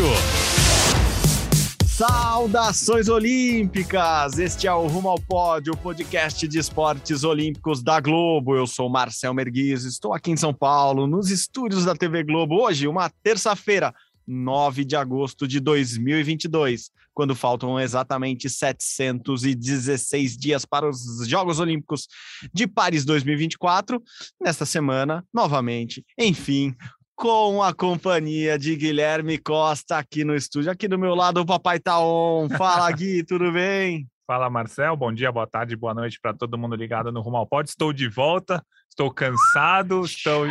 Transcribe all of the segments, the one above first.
Pódio! Saudações olímpicas! Este é o Rumo ao Pódio, o podcast de esportes olímpicos da Globo. Eu sou Marcel Merguiz, estou aqui em São Paulo, nos estúdios da TV Globo. Hoje, uma terça-feira, 9 de agosto de 2022, quando faltam exatamente 716 dias para os Jogos Olímpicos de Paris 2024. Nesta semana, novamente, enfim, com a companhia de Guilherme Costa aqui no estúdio. Aqui do meu lado, o Papai tá on. Fala, Gui, tudo bem? Fala, Marcel. Bom dia, boa tarde, boa noite para todo mundo ligado no Rumo ao Pod. Estou de volta, estou cansado, estou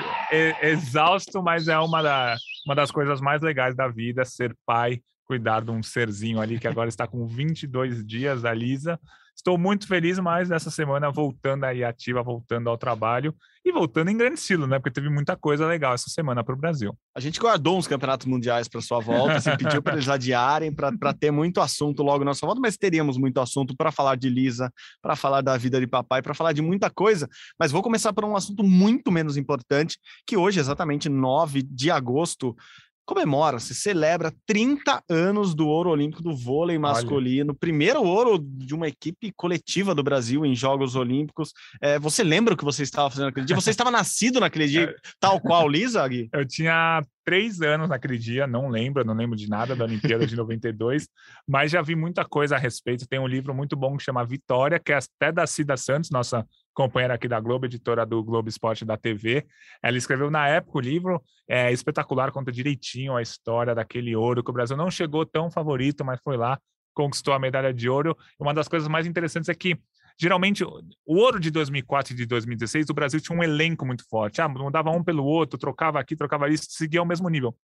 exausto, mas é uma, da, uma das coisas mais legais da vida ser pai, cuidar de um serzinho ali que agora está com 22 dias, a Lisa. Estou muito feliz, mas nessa semana voltando aí ativa, voltando ao trabalho e voltando em grande estilo, né? Porque teve muita coisa legal essa semana para o Brasil. A gente guardou uns campeonatos mundiais para sua volta, assim, pediu para eles adiarem, para ter muito assunto logo na sua volta, mas teríamos muito assunto para falar de Lisa, para falar da vida de papai, para falar de muita coisa. Mas vou começar por um assunto muito menos importante, que hoje, exatamente 9 de agosto, comemora, se celebra 30 anos do ouro olímpico do vôlei masculino, Olha. primeiro ouro de uma equipe coletiva do Brasil em Jogos Olímpicos. É, você lembra o que você estava fazendo naquele dia? Você estava nascido naquele dia, é. tal qual Lisa, Gui? Eu tinha três anos naquele dia, não lembro, não lembro de nada da Olimpíada de 92, mas já vi muita coisa a respeito. Tem um livro muito bom que chama Vitória, que é até da Cida Santos, nossa companheira aqui da Globo, editora do Globo Esporte da TV. Ela escreveu na época o livro, é espetacular, conta direitinho a história daquele ouro, que o Brasil não chegou tão favorito, mas foi lá, conquistou a medalha de ouro. Uma das coisas mais interessantes é que geralmente o ouro de 2004 e de 2016 o Brasil tinha um elenco muito forte, ah, mudava um pelo outro, trocava aqui, trocava ali, seguia ao mesmo nível.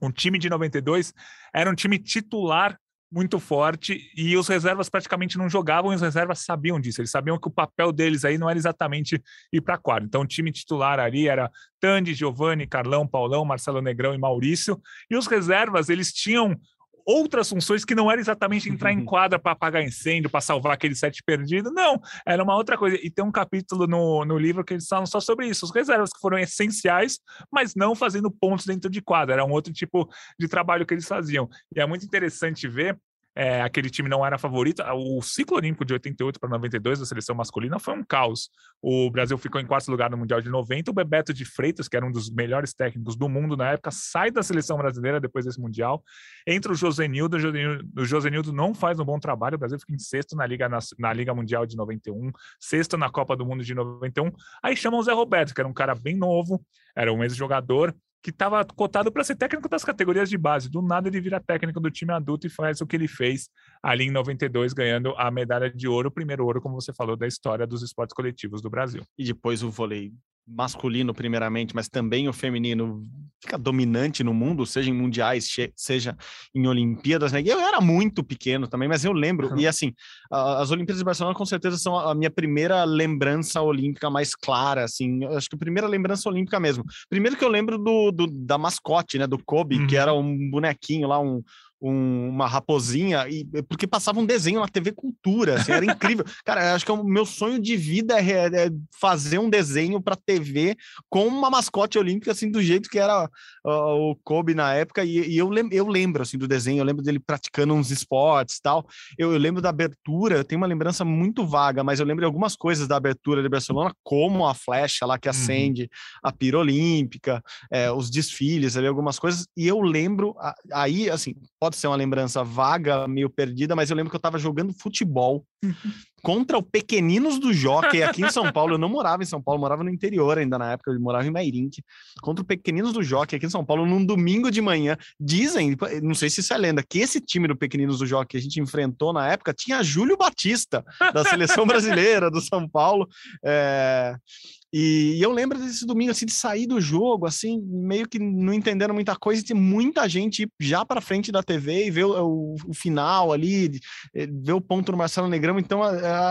Um time de 92 era um time titular muito forte e os reservas praticamente não jogavam e os reservas sabiam disso. Eles sabiam que o papel deles aí não era exatamente ir para quadra. Então o time titular ali era Tandy, Giovanni, Carlão, Paulão, Marcelo Negrão e Maurício. E os reservas, eles tinham outras funções que não era exatamente entrar em quadra para apagar incêndio, para salvar aquele set perdido, não, era uma outra coisa. E tem um capítulo no, no livro que eles falam só sobre isso, os reservas que foram essenciais, mas não fazendo pontos dentro de quadra, era um outro tipo de trabalho que eles faziam. E é muito interessante ver é, aquele time não era favorito. O ciclo olímpico de 88 para 92 da seleção masculina foi um caos. O Brasil ficou em quarto lugar no Mundial de 90. O Bebeto de Freitas, que era um dos melhores técnicos do mundo na época, sai da seleção brasileira depois desse Mundial. Entra o Josenildo. O Josenildo não faz um bom trabalho. O Brasil fica em sexto na Liga, na, na Liga Mundial de 91, sexto na Copa do Mundo de 91. Aí chamam o Zé Roberto, que era um cara bem novo, era um ex-jogador que estava cotado para ser técnico das categorias de base. Do nada ele vira técnico do time adulto e faz o que ele fez ali em 92, ganhando a medalha de ouro, o primeiro ouro, como você falou, da história dos esportes coletivos do Brasil. E depois o vôlei masculino primeiramente, mas também o feminino fica dominante no mundo, seja em mundiais, seja em Olimpíadas, né? eu era muito pequeno também, mas eu lembro, uhum. e assim, as Olimpíadas de Barcelona com certeza são a minha primeira lembrança olímpica mais clara, assim, acho que a primeira lembrança olímpica mesmo. Primeiro que eu lembro do, do da mascote, né, do Kobe, uhum. que era um bonequinho lá, um, um, uma raposinha, e porque passava um desenho na TV Cultura, assim, era incrível. Cara, acho que é o meu sonho de vida é, é fazer um desenho para TV com uma mascote olímpica, assim, do jeito que era uh, o Kobe na época, e, e eu, lem eu lembro, assim, do desenho, eu lembro dele praticando uns esportes tal. Eu, eu lembro da abertura, eu tenho uma lembrança muito vaga, mas eu lembro de algumas coisas da abertura de Barcelona, como a flecha lá que uhum. acende, uhum. a pira olímpica, é, os desfiles ali, algumas coisas, e eu lembro, aí, assim, pode ser uma lembrança vaga, meio perdida, mas eu lembro que eu estava jogando futebol uhum. Contra o Pequeninos do Jockey, aqui em São Paulo. Eu não morava em São Paulo, morava no interior ainda na época, eu morava em Mairink. Contra o Pequeninos do Jockey, aqui em São Paulo, num domingo de manhã. Dizem, não sei se isso é lenda, que esse time do Pequeninos do Jockey que a gente enfrentou na época tinha Júlio Batista, da seleção brasileira do São Paulo. É... E, eu lembro desse domingo, assim, de sair do jogo, assim, meio que não entendendo muita coisa, e ter muita gente já para frente da TV e ver o, o, o, final ali, eh, ver o ponto do Marcelo Negrão. Então,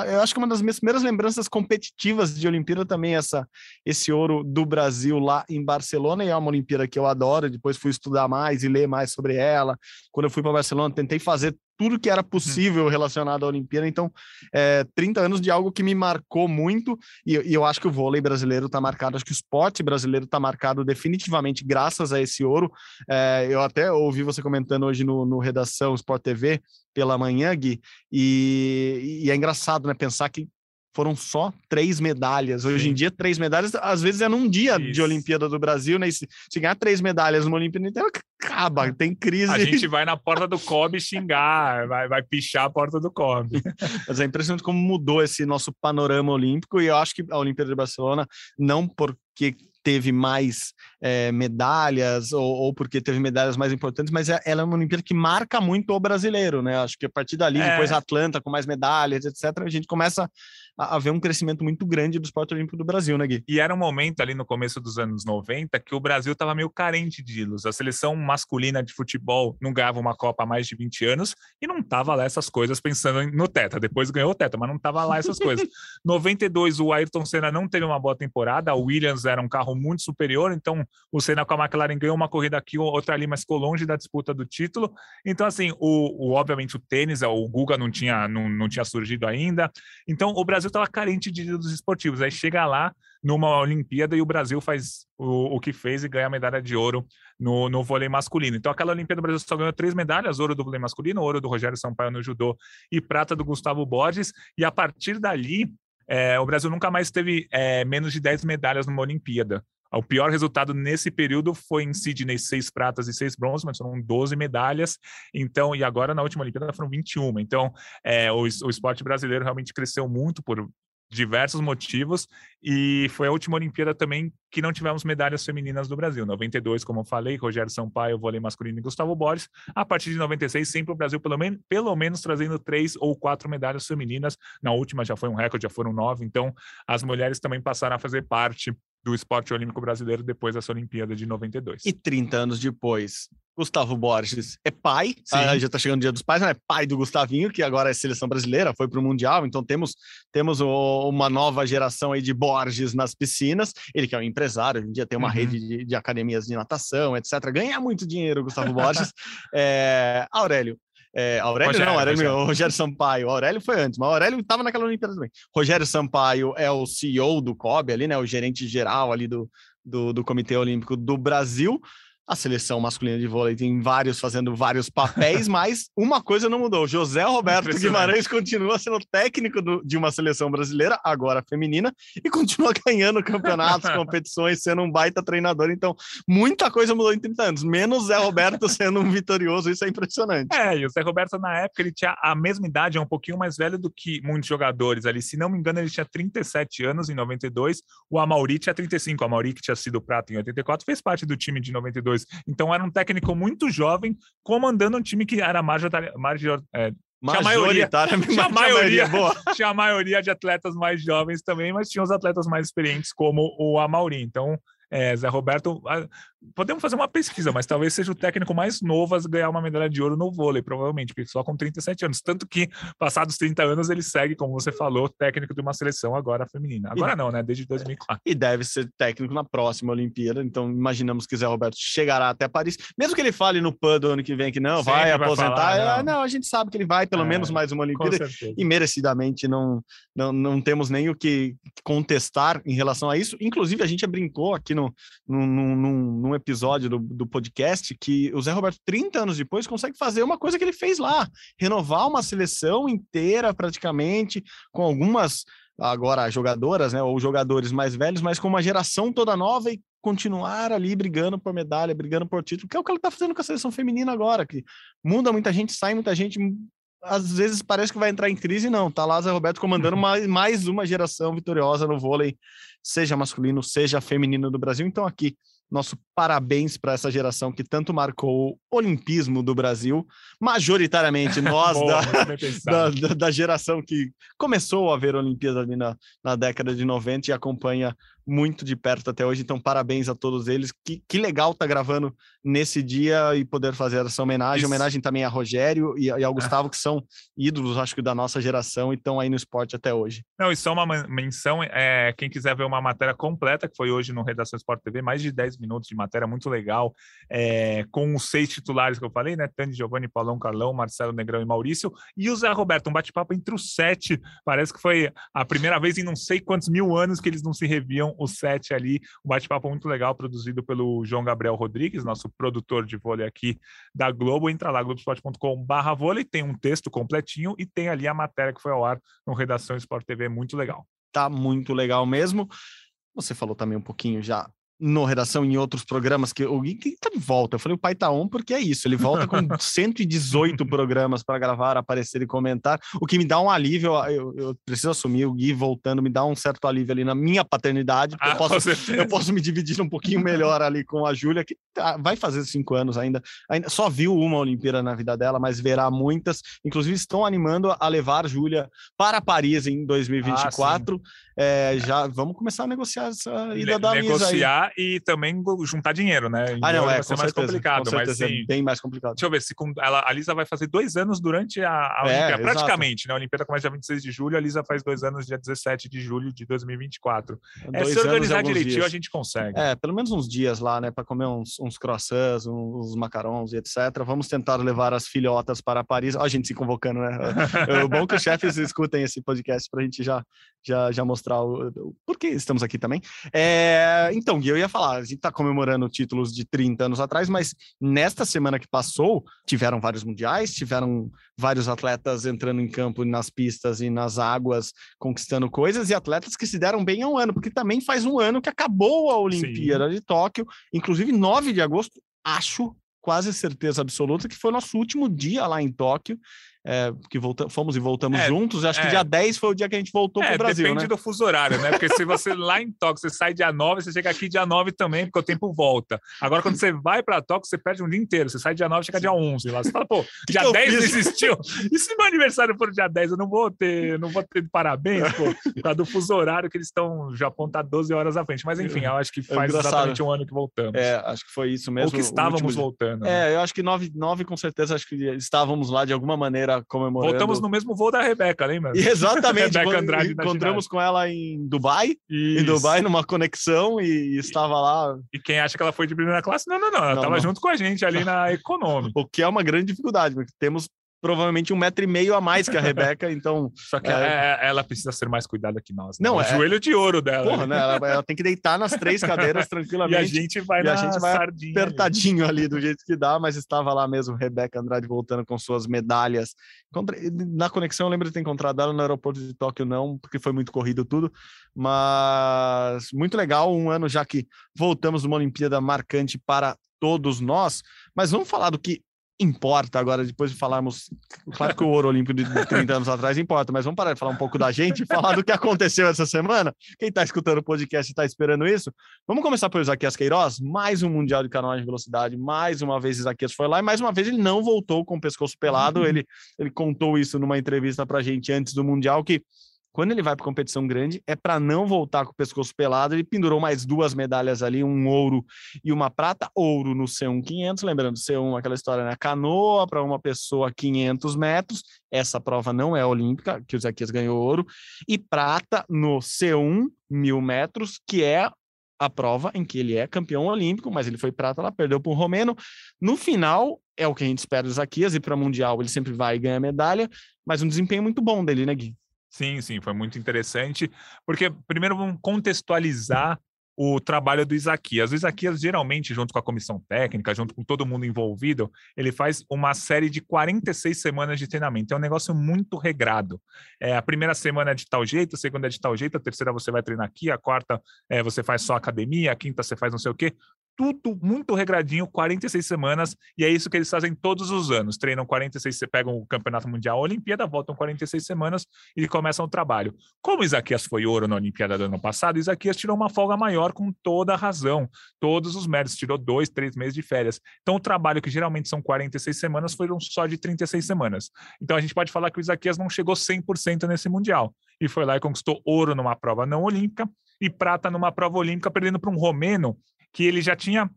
eu acho que uma das minhas primeiras lembranças competitivas de Olimpíada também é essa, esse ouro do Brasil lá em Barcelona, e é uma Olimpíada que eu adoro. Depois fui estudar mais e ler mais sobre ela. Quando eu fui para Barcelona, tentei fazer tudo que era uhum. possível relacionado à Olimpíada. Então, é, 30 anos de algo que me marcou muito, e, e eu acho que o vôlei brasileiro está marcado, acho que o esporte brasileiro está marcado definitivamente graças a esse ouro. É, eu até ouvi você comentando hoje no, no Redação Sport TV pela manhã, Gui, e, e é engraçado né, pensar que foram só três medalhas. Hoje Sim. em dia, três medalhas, às vezes é num dia Isso. de Olimpíada do Brasil, né? E se, se ganhar três medalhas numa Olimpíada inteira, acaba, tem crise. A gente vai na porta do COB xingar, vai, vai pichar a porta do COB. Mas é impressionante como mudou esse nosso panorama olímpico, e eu acho que a Olimpíada de Barcelona, não porque teve mais é, medalhas ou, ou, porque teve medalhas mais importantes, mas é, ela é uma Olimpíada que marca muito o brasileiro, né? Acho que a partir dali, é. depois Atlanta com mais medalhas, etc., a gente começa a, ver um crescimento muito grande do esporte olímpico do Brasil, né, Gui? E era um momento ali no começo dos anos 90 que o Brasil estava meio carente de ídolos. A seleção masculina de futebol não ganhava uma Copa há mais de 20 anos e não tava lá essas coisas pensando no Teta. Depois ganhou o Teta, mas não tava lá essas coisas. 92, o Ayrton Senna não teve uma boa temporada, a Williams era um carro muito superior, então o Senna com a McLaren ganhou uma corrida aqui, outra ali, mas ficou longe da disputa do título. Então, assim, o, o obviamente o tênis, o Guga não tinha, não, não tinha surgido ainda. Então, o Brasil estava carente de ídolos esportivos. Aí chega lá numa Olimpíada e o Brasil faz o, o que fez e ganha a medalha de ouro no, no vôlei masculino. Então, aquela Olimpíada, o Brasil só ganhou três medalhas: ouro do vôlei masculino, ouro do Rogério Sampaio no judô e prata do Gustavo Borges. E a partir dali, é, o Brasil nunca mais teve é, menos de 10 medalhas numa Olimpíada. O pior resultado nesse período foi em Sydney, seis pratas e seis bronzes, mas foram 12 medalhas. Então, e agora na última Olimpíada foram 21. Então, é, o, o esporte brasileiro realmente cresceu muito por diversos motivos e foi a última Olimpíada também que não tivemos medalhas femininas do Brasil. 92, como eu falei, Rogério Sampaio, vôlei masculino e Gustavo Borges. A partir de 96, sempre o Brasil pelo, men pelo menos trazendo três ou quatro medalhas femininas. Na última já foi um recorde, já foram nove. Então, as mulheres também passaram a fazer parte do esporte olímpico brasileiro depois dessa Olimpíada de 92. E 30 anos depois, Gustavo Borges é pai, ah, já está chegando o dia dos pais, né? é pai do Gustavinho, que agora é seleção brasileira, foi para o Mundial, então temos, temos o, uma nova geração aí de Borges nas piscinas, ele que é um empresário, hoje em dia tem uma uhum. rede de, de, academias de natação, etc. Ganha muito dinheiro, Gustavo Borges. é, Aurélio, é, Aurélio Rogério, não, Aurélio, Rogério. Rogério Sampaio. Aurélio foi antes, mas Aurélio estava naquela Olimpíada também. Rogério Sampaio é o CEO do COB ali, né? O gerente geral ali do, do, do Comitê Olímpico do Brasil. A seleção masculina de vôlei tem vários fazendo vários papéis, mas uma coisa não mudou. José Roberto Guimarães continua sendo técnico do, de uma seleção brasileira, agora feminina, e continua ganhando campeonatos, competições, sendo um baita treinador. Então, muita coisa mudou em 30 anos, menos Zé Roberto sendo um vitorioso, isso é impressionante. É, e o Zé Roberto, na época, ele tinha a mesma idade, é um pouquinho mais velho do que muitos jogadores ali. Se não me engano, ele tinha 37 anos em 92, o Amauri tinha 35. O Amauri, que tinha sido prata em 84, fez parte do time de 92 então era um técnico muito jovem, comandando um time que era major, major, é, tinha a maioria, tinha a maioria, boa. tinha a maioria de atletas mais jovens também, mas tinha os atletas mais experientes como o Amauri. Então, é, Zé Roberto, podemos fazer uma pesquisa, mas talvez seja o técnico mais novo a ganhar uma medalha de ouro no vôlei, provavelmente, porque só com 37 anos. Tanto que, passados 30 anos, ele segue, como você falou, técnico de uma seleção agora feminina. Agora e, não, né? Desde 2004. E deve ser técnico na próxima Olimpíada, então imaginamos que Zé Roberto chegará até Paris. Mesmo que ele fale no PAN do ano que vem que não, Sempre vai aposentar, vai falar, não. não. a gente sabe que ele vai pelo é, menos mais uma Olimpíada e merecidamente não, não, não temos nem o que contestar em relação a isso. Inclusive, a gente brincou aqui no, no, no, no episódio do, do podcast que o Zé Roberto, 30 anos depois, consegue fazer uma coisa que ele fez lá: renovar uma seleção inteira, praticamente, com algumas agora jogadoras, né, ou jogadores mais velhos, mas com uma geração toda nova e continuar ali brigando por medalha, brigando por título, que é o que ele está fazendo com a seleção feminina agora, que muda muita gente, sai muita gente, às vezes parece que vai entrar em crise, não. Tá lá Zé Roberto comandando mais, mais uma geração vitoriosa no vôlei, seja masculino, seja feminino do Brasil. Então, aqui, nosso parabéns para essa geração que tanto marcou o olimpismo do Brasil, majoritariamente nós Boa, da, da, da- geração que começou a ver Olimpíadas ali na, na década de 90 e acompanha muito de perto até hoje. Então, parabéns a todos eles. Que, que legal tá gravando nesse dia e poder fazer essa homenagem. Isso. Homenagem também a Rogério e, e ao Gustavo, que são ídolos, acho que, da nossa geração e estão aí no esporte até hoje. Não, e só uma men- menção, é, quem quiser ver uma matéria completa, que foi hoje no Redação Sport TV, mais de 10 minutos de matéria, muito legal, é, com os seis titulares que eu falei, né? Tani, Giovanni, Paulão, Carlão, Marcelo Negrão e Maurício, e o Zé Roberto, um bate-papo entre os sete, parece que foi a primeira vez em não sei quantos mil anos que eles não se reviam, os sete ali, um bate-papo muito legal, produzido pelo João Gabriel Rodrigues, nosso produtor de vôlei aqui da Globo, entra lá, globesport.com barra vôlei, tem um texto completinho e tem ali a matéria que foi ao ar no Redação Sport TV, muito legal. Tá muito legal mesmo. Você falou também um pouquinho já no Redação em outros programas que o Gui tá de volta. Eu falei o pai tá on porque é isso. Ele volta com 118 programas para gravar, aparecer e comentar, o que me dá um alívio. Eu, eu preciso assumir o Gui voltando, me dá um certo alívio ali na minha paternidade. Ah, eu, posso, eu posso me dividir um pouquinho melhor ali com a Júlia, que tá- vai fazer cinco anos ainda. ainda. Só viu uma Olimpíada na vida dela, mas verá muitas. Inclusive, estão animando a levar Júlia para Paris em 2024. É, já vamos começar a negociar essa ida Ne- da Lisa aí. negociar e também juntar dinheiro, né? Em Ah, não, é, vai ser mais certeza, complicado, com mas certeza, sim. é bem mais complicado. Deixa eu ver se com, ela, a Lisa vai fazer dois anos durante a, a É, Olimpíada, exato. praticamente, né? A Olimpíada começa dia 26 de julho, a Lisa faz dois anos dia 17 de julho de 2024. É, Dois se organizar direitinho, dias. a gente consegue. É, pelo menos uns dias lá, né, para comer uns, uns croissants, uns, macarons e etc. Vamos tentar levar as filhotas para Paris. Ó, a gente se convocando, né? O bom que os chefes escutem esse podcast para a gente já, já, já mostrar o, o por que estamos aqui também. É, então, eu ia falar, a gente está comemorando títulos de 30 anos atrás, mas nesta semana que passou, tiveram vários mundiais, tiveram vários atletas entrando em campo nas pistas e nas águas, conquistando coisas, e atletas que se deram bem há um ano, porque também faz um ano que acabou a Olimpíada de Tóquio, inclusive 9 de agosto, acho, quase certeza absoluta, que foi nosso último dia lá em Tóquio, é, que volta, fomos e voltamos É, juntos, acho que é. dia 10 foi o dia que a gente voltou É, para o Brasil, depende né? do fuso horário, né? Porque se você lá em Tóquio, você sai dia 9, você chega aqui dia 9 também, porque o tempo volta. Agora, quando você vai para Tóquio, você perde um dia inteiro. Você sai dia 9, chega dia 11. Lá você fala, pô, dia que eu 10 não existiu. E se meu aniversário for dia 10, eu não vou ter, eu não vou ter parabéns, pô, por causa do fuso horário que eles estão, o Japão tá 12 horas à frente. Mas enfim, eu acho que faz engraçado. exatamente um ano que voltamos. É, acho que foi isso mesmo. Ou que estávamos voltando. né? É, eu acho que nove, nove com certeza, acho que estávamos lá de alguma maneira comemorando. Voltamos no mesmo voo da Rebeca, lembra? E Exatamente, Rebeca Andrade encontramos com ela em Dubai, em Isso. Dubai, numa conexão, e estava lá, E quem acha que ela foi de primeira classe, não, não, não. Ela Não, tava não. junto com a gente ali na Econômica. o que é uma grande dificuldade, porque temos provavelmente um metro e meio a mais que a Rebeca, então, Só que É. é- ela precisa ser mais cuidada que nós. né? Não, o é- joelho de ouro dela. porra, né? Ela, ela tem que deitar nas três cadeiras E tranquilamente. a gente vai E na a gente vai sardinha. apertadinho ali do jeito que dá, mas estava lá mesmo Rebeca Andrade voltando com suas medalhas. Na conexão, eu lembro de ter encontrado ela no aeroporto de Tóquio, não, porque foi muito corrido tudo, mas muito legal, um ano já que voltamos numa Olimpíada marcante para todos nós, mas vamos falar do que importa agora, depois de falarmos, claro que o ouro olímpico de 30 anos atrás importa, mas vamos parar de falar um pouco da gente e falar do que aconteceu essa semana. Quem está escutando o podcast está esperando isso. Vamos começar pelo Isaquias Queiroz, mais um Mundial de Canoagem de Velocidade, mais uma vez Isaquias foi lá e mais uma vez ele não voltou com o pescoço pelado, ele, ele contou isso numa entrevista pra gente antes do Mundial, que quando ele vai para competição grande, é para não voltar com o pescoço pelado. Ele pendurou mais duas medalhas ali, um ouro e uma prata. Ouro no C1 500, lembrando, C1 aquela história, né? Canoa para uma pessoa 500 metros. Essa prova não é olímpica, que o Zequias ganhou ouro. E prata no C1 mil metros, que é a prova em que ele é campeão olímpico, mas ele foi prata lá, perdeu para um romeno. No final, é o que a gente espera do Zaquias, e para Mundial ele sempre vai e ganha medalha, mas um desempenho muito bom dele, né, Gui? Sim, sim, foi muito interessante, porque primeiro vamos contextualizar o trabalho do Isaquias. O Isaquias, geralmente, junto com a comissão técnica, junto com todo mundo envolvido, ele faz uma série de 46 semanas de treinamento. É um negócio muito regrado. É, a primeira semana é de tal jeito, a segunda é de tal jeito, a terceira você vai treinar aqui, a quarta é, você faz só academia, a quinta você faz não sei o quê. Tudo muito regradinho, 46 semanas, e é isso que eles fazem todos os anos. Treinam 46, pegam o Campeonato Mundial, a Olimpíada, voltam 46 semanas e começam o trabalho. Como Isaquias foi ouro na Olimpíada do ano passado, Isaquias tirou uma folga maior com toda a razão, todos os méritos, tirou dois, três meses de férias. Então o trabalho, que geralmente são 46 semanas, foram só de 36 semanas. Então a gente pode falar que o Isaquias não chegou 100% nesse Mundial, e foi lá e conquistou ouro numa prova não olímpica, e prata numa prova olímpica, perdendo para um romeno que ele já tinha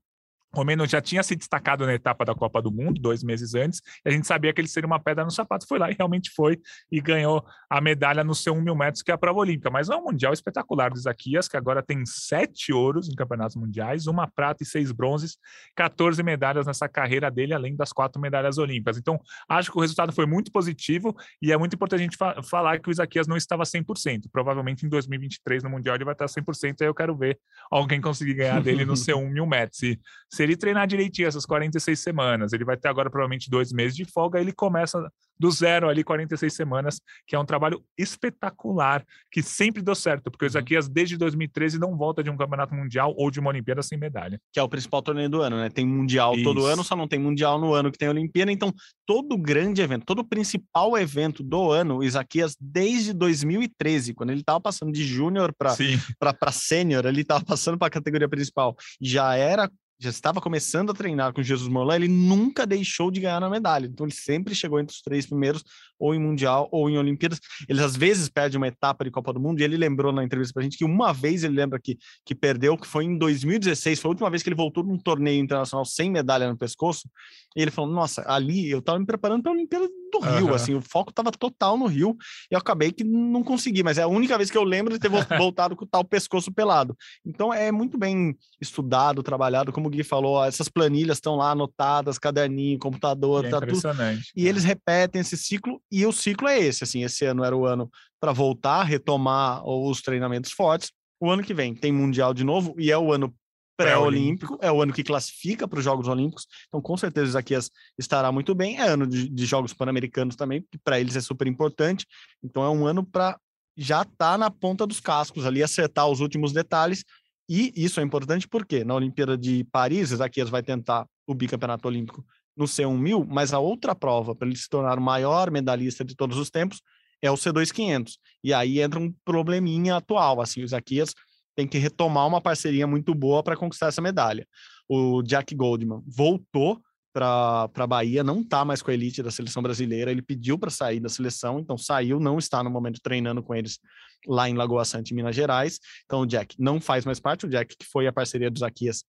Romeno já tinha se destacado na etapa da Copa do Mundo, dois meses antes, e a gente sabia que ele seria uma pedra no sapato. Foi lá e realmente foi e ganhou a medalha no seu 1 mil metros, que é a prova olímpica. Mas é um mundial espetacular do Isaquias, que agora tem sete ouros em campeonatos mundiais, uma prata e seis bronzes, 14 medalhas nessa carreira dele, além das quatro medalhas olímpicas. Então, acho que o resultado foi muito positivo e é muito importante a gente fa falar que o Isaquias não estava 100%. Provavelmente em 2023, no Mundial, ele vai estar 100%. Aí eu quero ver alguém conseguir ganhar dele no seu 1 mil metros. E se ele treinar direitinho essas 46 semanas, ele vai ter agora provavelmente dois meses de folga, ele começa do zero ali, 46 semanas, que é um trabalho espetacular, que sempre deu certo, porque o Isaquias, uhum. desde 2013, não volta de um campeonato mundial ou de uma Olimpíada sem medalha. Que é o principal torneio do ano, né? Tem mundial Isso. todo ano, só não tem mundial no ano que tem Olimpíada, então todo grande evento, todo principal evento do ano, o Isaquias, desde 2013, quando ele estava passando de júnior para sênior, ele estava passando para a categoria principal, já era já estava começando a treinar com Jesus Morlan, ele nunca deixou de ganhar na medalha. Então ele sempre chegou entre os três primeiros, ou em Mundial ou em Olimpíadas. Ele às vezes perde uma etapa de Copa do Mundo, e ele lembrou na entrevista pra gente que uma vez ele lembra que, que perdeu, que foi em 2016, foi a última vez que ele voltou num torneio internacional sem medalha no pescoço. E ele falou: Nossa, ali eu estava me preparando para a Olimpíada do Rio, uhum. assim, o foco estava total no Rio, e eu acabei que não consegui, mas é a única vez que eu lembro de ter voltado com o tal pescoço pelado. Então é muito bem estudado, trabalhado, como o Gui falou, essas planilhas estão lá anotadas, caderninho, computador, é tá tudo. E eles repetem esse ciclo, e o ciclo é esse, assim, esse ano era o ano para voltar, retomar os treinamentos fortes. O ano que vem tem Mundial de novo, e é o ano pré-olímpico, é o ano que classifica para os Jogos Olímpicos, então com certeza o Isaquias estará muito bem. É ano de, de Jogos Pan-Americanos também, que para eles é super importante, então é um ano para já estar tá na ponta dos cascos ali, acertar os últimos detalhes, e isso é importante porque na Olimpíada de Paris, Isaquias vai tentar o bicampeonato olímpico no C1000, mas a outra prova para ele se tornar o maior medalhista de todos os tempos é o C2500. E aí entra um probleminha atual, assim, o Isaquias tem que retomar uma parceria muito boa para conquistar essa medalha. O Jack Goldman voltou para a Bahia, não está mais com a elite da seleção brasileira, ele pediu para sair da seleção, então saiu, não está no momento treinando com eles lá em Lagoa Santa, em Minas Gerais. Então o Jack não faz mais parte, o Jack que foi a parceria dos Zaquias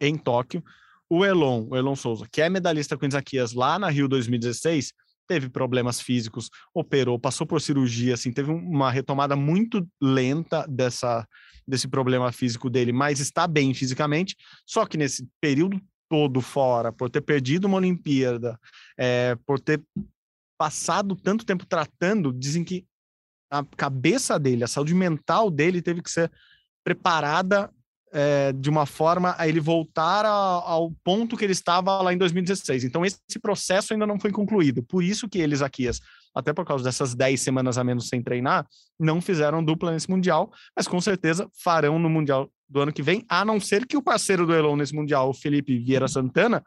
em Tóquio. O Elon, o Elon Souza, que é medalhista com o Zaquias lá na Rio 2016, teve problemas físicos, operou, passou por cirurgia, assim, teve uma retomada muito lenta dessa desse problema físico dele, mas está bem fisicamente. Só que nesse período todo fora, por ter perdido uma Olimpíada, é, por ter passado tanto tempo tratando, dizem que a cabeça dele, a saúde mental dele teve que ser preparada é, de uma forma a ele voltar a, ao ponto que ele estava lá em 2016. Então, esse processo ainda não foi concluído. Por isso que eles, Aquias, até por causa dessas 10 semanas a menos sem treinar, não fizeram dupla nesse Mundial, mas com certeza farão no Mundial do ano que vem, a não ser que o parceiro do Elon nesse Mundial, o Felipe Vieira Santana,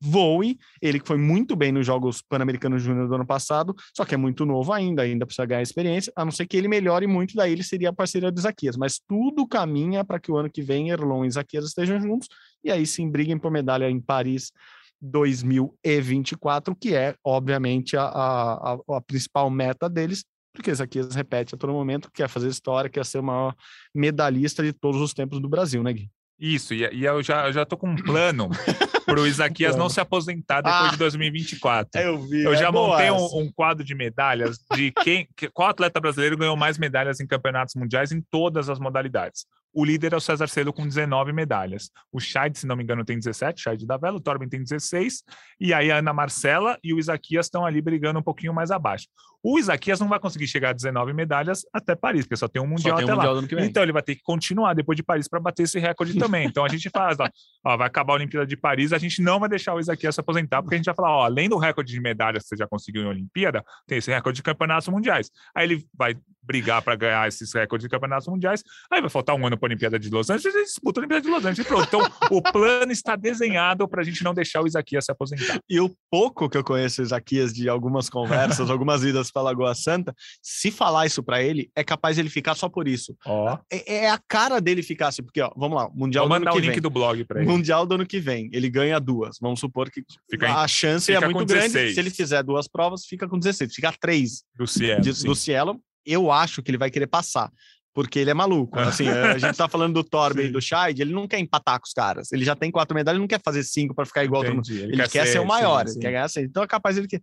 voe, ele que foi muito bem nos Jogos Pan-Americanos Júnior do ano passado, só que é muito novo ainda, ainda precisa ganhar experiência, a não ser que ele melhore muito, daí ele seria a parceria do Isaquias, mas tudo caminha para que o ano que vem Erlon e Isaquias estejam juntos, e aí sim briguem por medalha em Paris 2024, que é, obviamente, a, a, a principal meta deles, porque Isaquias repete a todo momento, quer fazer história, quer ser o maior medalhista de todos os tempos do Brasil, né, Gui? Isso, e, e eu já, eu já tô com um plano para o Isaquias não se aposentar depois ah, de 2024. Eu vi. Eu é já montei um, um, quadro de medalhas de quem, qual atleta brasileiro ganhou mais medalhas em campeonatos mundiais em todas as modalidades. O líder é o César Cedo com 19 medalhas. O Scheid, se não me engano, tem 17, Scheid da Vela, o Torben tem 16, e aí a Ana Marcela e o Isaquias estão ali brigando um pouquinho mais abaixo. O Isaquias não vai conseguir chegar a 19 medalhas até Paris, porque só tem um Mundial tem até um lá. Mundial então ele vai ter que continuar depois de Paris para bater esse recorde também. Então a gente faz, ó, ó, vai acabar a Olimpíada de Paris, a gente não vai deixar o Isaquias se aposentar, porque a gente vai falar, ó, além do recorde de medalhas que você já conseguiu em Olimpíada, tem esse recorde de campeonatos mundiais. Aí ele vai brigar para ganhar esses recordes de campeonatos mundiais, aí vai faltar um ano para a Olimpíada de Los Angeles, ele disputa a Olimpíada de Los Angeles. E pronto. Então, o plano está desenhado para a gente não deixar o Isaquias se aposentar. E o pouco que eu conheço o Isaquias de algumas conversas, algumas idas para Lagoa Santa, se falar isso para ele, é capaz ele ficar só por isso. Ó, É, é a cara dele ficar assim, porque, ó, vamos lá, Mundial vou do ano mandar o que link vem. do blog para ele. Mundial do ano que vem, ele ganha duas. Vamos supor que Fica a chance fica é muito grande. 16. Se ele fizer duas provas, fica com 16. Fica três do Cielo. de- do Cielo. Eu acho que ele vai querer passar. Porque ele é maluco. Assim, a gente tá falando do Torben e do Scheid, ele não quer empatar com os caras. Ele já tem quatro medalhas, ele não quer fazer cinco para ficar igual todo mundo. Entendi. Ele, quer, ser, o maior, sim, ele sim. quer ganhar seis. Então é capaz ele que.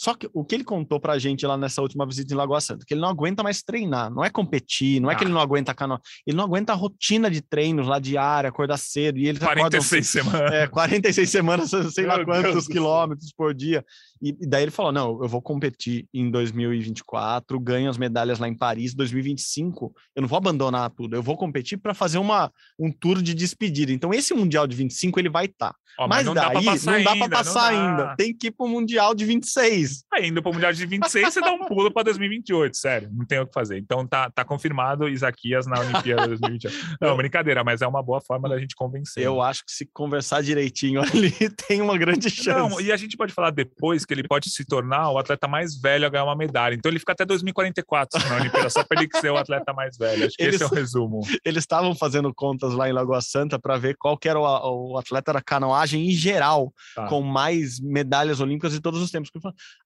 Só que o que ele contou pra gente lá nessa última visita em Lagoa Santa, que ele não aguenta mais treinar, não é competir, não é que Ah. ele não aguenta canoa, ele não aguenta a rotina de treinos lá diária, acordar cedo, e acordam 46 semanas. é, 46 semanas, sei lá Meu Deus quantos do quilômetros por dia. E, e daí ele falou: não, eu vou competir em 2024, ganho as medalhas lá em Paris, 2025. Eu não vou abandonar tudo, eu vou competir para fazer uma, um tour de despedida. Então, esse Mundial de 25 ele vai estar. Ó, mas não daí dá pra passar não dá ainda, para passar dá. ainda. Tem que ir para o Mundial de 26. Aí, indo para o Mundial de 26, você dá um pulo para 2028, sério. Não tem o que fazer. Então tá, tá confirmado Isaquias na Olimpíada 2028. Não, brincadeira, mas é uma boa forma da gente convencer. Eu acho que se conversar direitinho ali, tem uma grande chance. Não, e a gente pode falar depois que ele pode se tornar o atleta mais velho a ganhar uma medalha. Então ele fica até 2044 na Olimpíada, só para ele ser o atleta mais velho. Acho que Eles- esse é o resumo. eles estavam fazendo contas lá em Lagoa Santa para ver qual que era o, o atleta da canoagem em geral, Tá. com mais medalhas olímpicas de todos os tempos.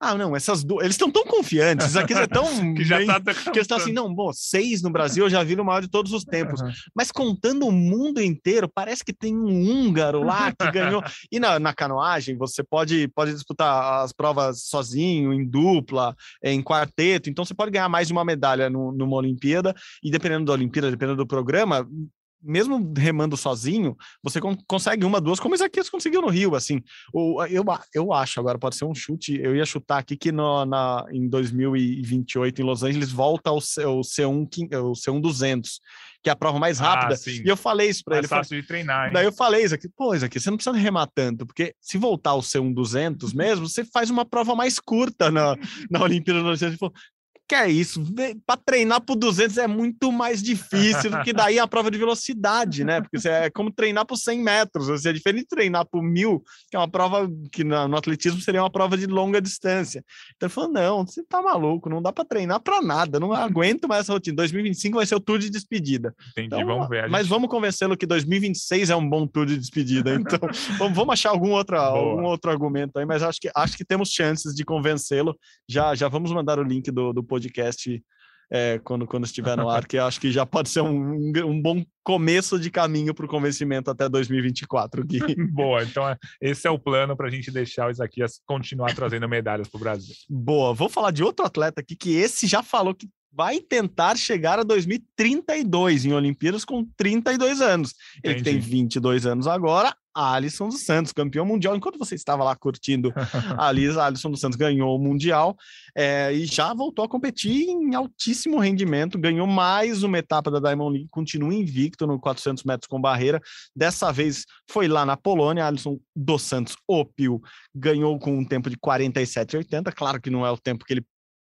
Ah, não, essas duas. Eles estão tão confiantes, isso aqui é tão. Que já bem- tá. que eles estão assim, não, bom, seis no Brasil eu já vi o maior de todos os tempos. Mas contando o mundo inteiro, parece que tem um húngaro lá que ganhou. E na, na canoagem, você pode, pode disputar as provas sozinho, em dupla, em quarteto. Então, você pode ganhar mais de uma medalha no- numa Olimpíada. E dependendo da Olimpíada, dependendo do programa, mesmo remando sozinho, você con- consegue uma, duas, como o Isaquias conseguiu no Rio, assim. O, eu, eu acho, agora pode ser um chute, eu ia chutar aqui que no, na, em 2028, em Los Angeles, volta o, C- o C1, quin- o C1 200, que é a prova mais rápida. Ah, e eu falei isso para ele. falei, fácil de treinar, hein? Daí eu falei isso aqui, pô, isso aqui, você não precisa remar tanto, porque se voltar ao C1 200 mesmo, você faz uma prova mais curta na, na Olimpíada do Ele falou, que é isso, para treinar pro 200 é muito mais difícil do que daí a prova de velocidade, né? Porque você é como treinar por 100 metros, ou seja, é diferente de treinar por mil, que é uma prova que no atletismo seria uma prova de longa distância. Então ele falou, não, você tá maluco, não dá para treinar para nada, não aguento mais essa rotina. 2025 vai ser o tour de despedida. Entendi, Então, vamos ver. Mas vamos convencê-lo que 2026 é um bom tour de despedida. Então, vamos, vamos achar algum outro, algum outro argumento aí, mas acho que, acho que temos chances de convencê-lo. Já, já vamos mandar o link do, do podcast é, quando, quando estiver no ar, que acho que já pode ser um, um, bom começo de caminho para o convencimento até 2024, Gui. Boa, então é- esse é o plano para a gente deixar o Isaquias continuar trazendo medalhas para o Brasil. Boa, vou falar de outro atleta aqui que esse já falou que vai tentar chegar a 2032 em Olimpíadas com 32 anos. Ele que tem Entendi. 22 anos agora, Alisson dos Santos, campeão mundial. Enquanto você estava lá curtindo a Liz, Alisson dos Santos ganhou o Mundial é, e já voltou a competir em altíssimo rendimento, ganhou mais uma etapa da Diamond League, continua invicto no 400 metros com barreira. Dessa vez foi lá na Polônia, Alisson dos Santos, o Pio, ganhou com um tempo de 47,80. Claro que não é o tempo que ele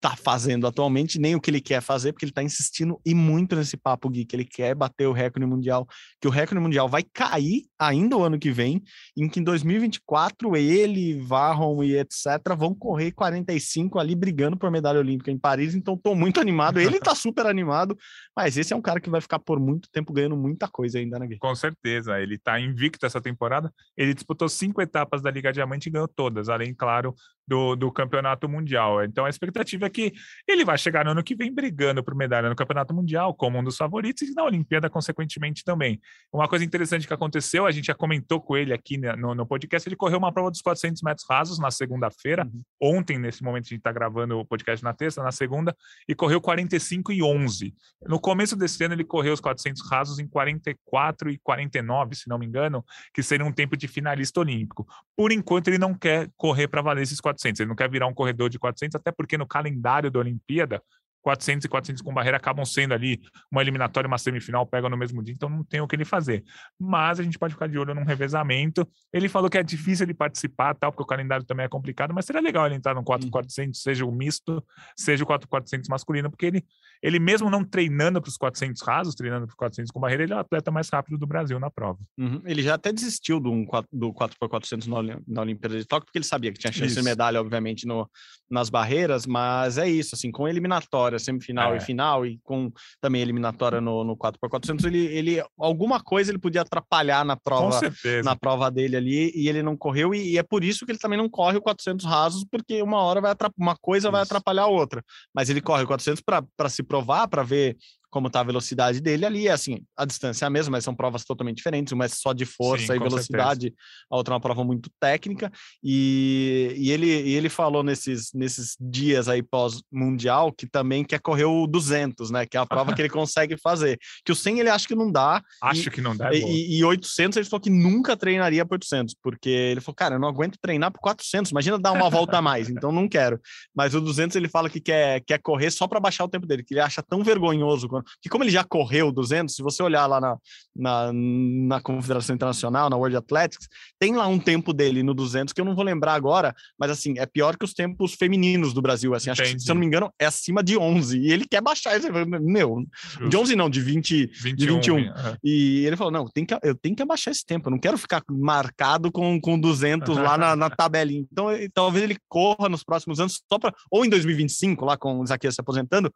tá fazendo atualmente, nem o que ele quer fazer, porque ele tá insistindo e muito nesse papo, Gui, que ele quer bater o recorde mundial, que o recorde mundial vai cair ainda o ano que vem, em que em 2024 ele, Varron e etc. vão correr 45 ali brigando por medalha olímpica em Paris, então tô muito animado, ele tá super animado, mas esse é um cara que vai ficar por muito tempo ganhando muita coisa ainda, né, Gui? Com certeza, ele está invicto essa temporada. Ele disputou cinco etapas da Liga Diamante e ganhou todas, além, claro, do, do Campeonato Mundial. Então a expectativa é que ele vai chegar no ano que vem brigando por medalha no Campeonato Mundial, como um dos favoritos, e na Olimpíada, consequentemente, também. Uma coisa interessante que aconteceu, a gente já comentou com ele aqui né, no, no podcast, ele correu uma prova dos 400 metros rasos na segunda-feira, ontem, nesse momento, a gente está gravando o podcast na terça, na segunda, e correu 45 e 11. No começo desse ano, ele correu os 400 rasos em 44 e 49, se não me engano, que seria um tempo de finalista olímpico. Por enquanto, ele não quer correr para valer esses 400, ele não quer virar um corredor de 400, até porque no calendário da Olimpíada, 400 e 400 com barreira acabam sendo ali uma eliminatória, uma semifinal, pega no mesmo dia, então não tem o que ele fazer. Mas a gente pode ficar de olho num revezamento. Ele falou que é difícil ele participar, tal, porque o calendário também é complicado, mas seria legal ele entrar no 4,400, seja o misto, seja o 4,400 masculino, porque ele, ele mesmo não treinando para os 400 rasos, treinando para os 400 com barreira, ele é o atleta mais rápido do Brasil na prova. Uhum. Ele já até desistiu do, um, do 4x400 na, na Olimpíada de Tóquio, porque ele sabia que tinha chance isso. de medalha, obviamente, no, nas barreiras, mas é isso, assim, com eliminatória, semifinal é. e final, e com também eliminatória no, no 4x400, ele, ele, alguma coisa ele podia atrapalhar na prova, na prova dele ali, e ele não correu, e, e, é por isso que ele também não corre o 400 rasos, porque uma hora vai uma coisa isso. vai atrapalhar a outra, mas ele corre o 400 para se provar, para ver como está a velocidade dele ali, é assim, a distância é a mesma, mas são provas totalmente diferentes, uma é só de força Sim, e velocidade, certeza. a outra é uma prova muito técnica, e, e, ele, e ele falou nesses, nesses dias aí pós-mundial que também quer correr o 200, né, que é a prova que ele consegue fazer, que o 100 ele acha que não dá. Acho e, que não dá. É e, e 800 ele falou que nunca treinaria por 800, porque ele falou, cara, eu não aguento treinar por 400, imagina dar uma volta a mais, então não quero. Mas o 200 ele fala que quer, quer correr só para baixar o tempo dele, que ele acha tão vergonhoso quando que como ele já correu 200, se você olhar lá na, na, na, Confederação Internacional, na World Athletics, tem lá um tempo dele no 200 que eu não vou lembrar agora, mas assim, é pior que os tempos femininos do Brasil, assim, acho que, se eu não me engano, é acima de 11, e ele quer baixar, ele, meu, Justo. de 11 não, de 20, 21, de 21. Uhum. E ele falou, não, tem que, eu tenho que abaixar esse tempo, eu não quero ficar marcado com, com 200 lá na, na tabelinha, então talvez ele corra nos próximos anos, só para, ou em 2025, lá com o Zaqueu se aposentando,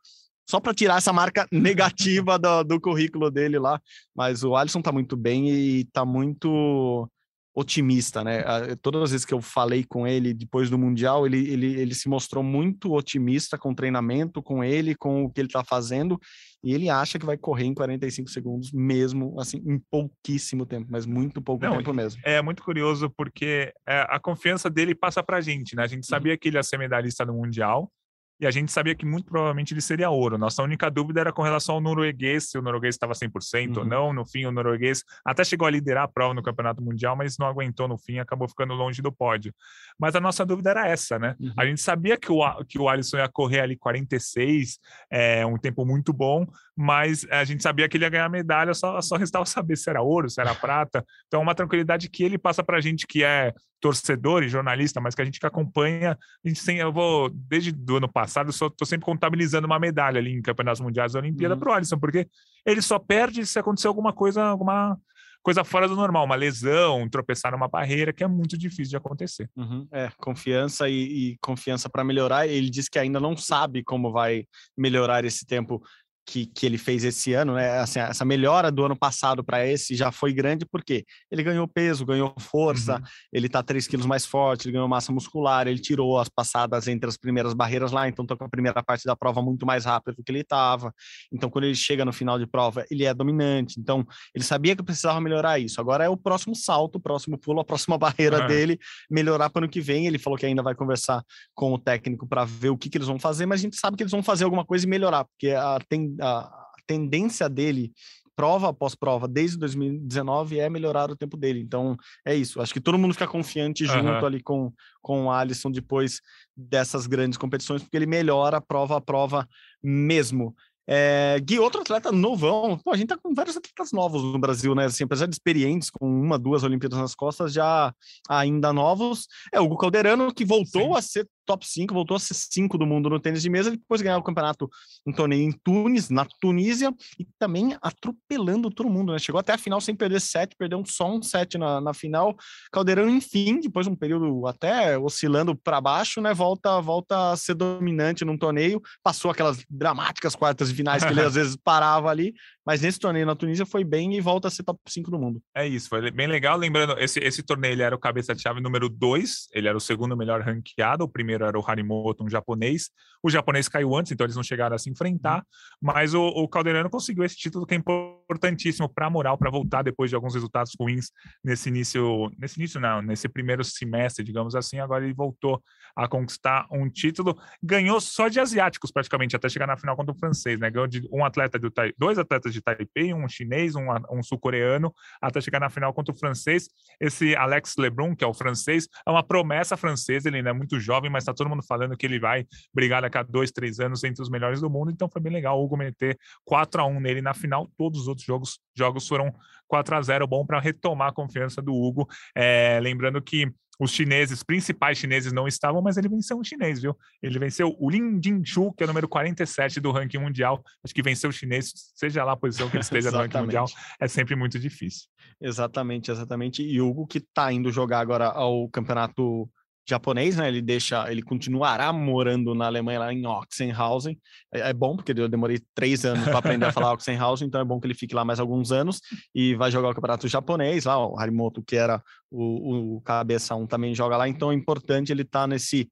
só para tirar essa marca negativa do, do, currículo dele lá. Mas o Alisson tá muito bem e tá muito otimista, né? Todas as vezes que eu falei com ele depois do Mundial, ele, ele, ele se mostrou muito otimista com o treinamento, com ele, com o que ele tá fazendo, e ele acha que vai correr em 45 segundos mesmo, assim, em pouquíssimo tempo, mas muito pouco Não, tempo mesmo. É muito curioso porque é, a confiança dele passa pra gente, né? A gente uhum. sabia que ele ia ser medalhista no Mundial, e a gente sabia que muito provavelmente ele seria ouro. Nossa única dúvida era com relação ao norueguês, se o norueguês estava 100% uhum. ou não. No fim, o norueguês até chegou a liderar a prova no Campeonato Mundial, mas não aguentou no fim, acabou ficando longe do pódio. Mas a nossa dúvida era essa, né? Uhum. A gente sabia que o, que o Alisson ia correr ali 46, é um tempo muito bom, mas a gente sabia que ele ia ganhar medalha, só, só restava saber se era ouro, se era prata. Então, uma tranquilidade que ele passa para a gente que é torcedor e jornalista, mas que a gente que acompanha, a gente tem, eu vou, desde o ano passado, eu estou sempre contabilizando uma medalha ali em Campeonatos Mundiais da Olimpíada uhum. para o Alisson, porque ele só perde se acontecer alguma coisa, alguma coisa fora do normal, uma lesão, tropeçar numa barreira, que é muito difícil de acontecer. Uhum, é, confiança e, e confiança para melhorar. Ele diz que ainda não sabe como vai melhorar esse tempo que, que ele fez esse ano, né? Assim, essa melhora do ano passado para esse já foi grande porque ele ganhou peso, ganhou força, uhum. ele está 3 quilos mais forte, ele ganhou massa muscular, ele tirou as passadas entre as primeiras barreiras lá, então está com a primeira parte da prova muito mais rápido do que ele estava. Então, quando ele chega no final de prova, ele é dominante. Então, ele sabia que precisava melhorar isso. Agora é o próximo salto, o próximo pulo, a próxima barreira uhum. dele, melhorar para o ano que vem. Ele falou que ainda vai conversar com o técnico para ver o que, que eles vão fazer, mas a gente sabe que eles vão fazer alguma coisa e melhorar, porque a, tem, a tendência dele prova após prova, desde 2019, é melhorar o tempo dele. Então, é isso. Acho que todo mundo fica confiante junto uhum. ali com, com o Alisson depois dessas grandes competições, porque ele melhora prova a prova mesmo. É, Gui, outro atleta novão. Pô, a gente tá com vários atletas novos no Brasil, né? Assim, apesar de experientes, com uma, duas Olimpíadas nas costas, já ainda novos. É o Hugo Calderano, que voltou Sim. a ser top 5, voltou a ser 5 do mundo no tênis de mesa, depois ganhar o campeonato, um torneio em Tunis, na Tunísia, e também atropelando todo mundo, né? Chegou até a final sem perder set, perdeu só um set na, na final. Caldeirão, enfim, depois de um período até oscilando para baixo, né? Volta, volta a ser dominante num torneio, passou aquelas dramáticas quartas de finais que ele às vezes parava ali, mas nesse torneio na Tunísia foi bem e volta a ser top 5 do mundo. É isso, foi bem legal. Lembrando, esse, esse torneio ele era o cabeça de chave número 2, ele era o segundo melhor ranqueado, o primeiro era o Harimoto, um japonês. O japonês caiu antes, então eles não chegaram a se enfrentar, mas o, o Calderano conseguiu esse título que é importantíssimo para a moral, para voltar depois de alguns resultados ruins nesse início, nesse início não, nesse primeiro semestre, digamos assim, agora ele voltou a conquistar um título, ganhou só de asiáticos praticamente, até chegar na final contra o francês, né? Ganhou de um atleta do dois atletas de Taipei, um chinês, um, um sul-coreano, até chegar na final contra o francês. Esse Alex Lebrun, que é o francês, é uma promessa francesa, ele ainda é muito jovem, mas está todo mundo falando que ele vai brigar daqui a dois, três anos entre os melhores do mundo, então foi bem legal o Hugo meter 4 a 1 nele na final, todos os outros jogos, jogos foram 4 a 0 bom para retomar a confiança do Hugo. É, lembrando que os chineses, principais chineses, não estavam, mas ele venceu um chinês, viu? Ele venceu o Lin Jinshu, que é o número 47 do ranking mundial. Acho que vencer o chinês, seja lá a posição que ele esteja no ranking mundial, é sempre muito difícil. Exatamente, exatamente. E Hugo que está indo jogar agora ao campeonato japonês, né? Ele deixa, ele continuará morando na Alemanha lá em Oxenhausen. É, é bom porque eu demorei três anos para aprender a falar Oxenhausen, então é bom que ele fique lá mais alguns anos e vai jogar o campeonato japonês lá. O Harimoto, que era o, o cabeça um, também joga lá. Então é importante ele estar tá nesse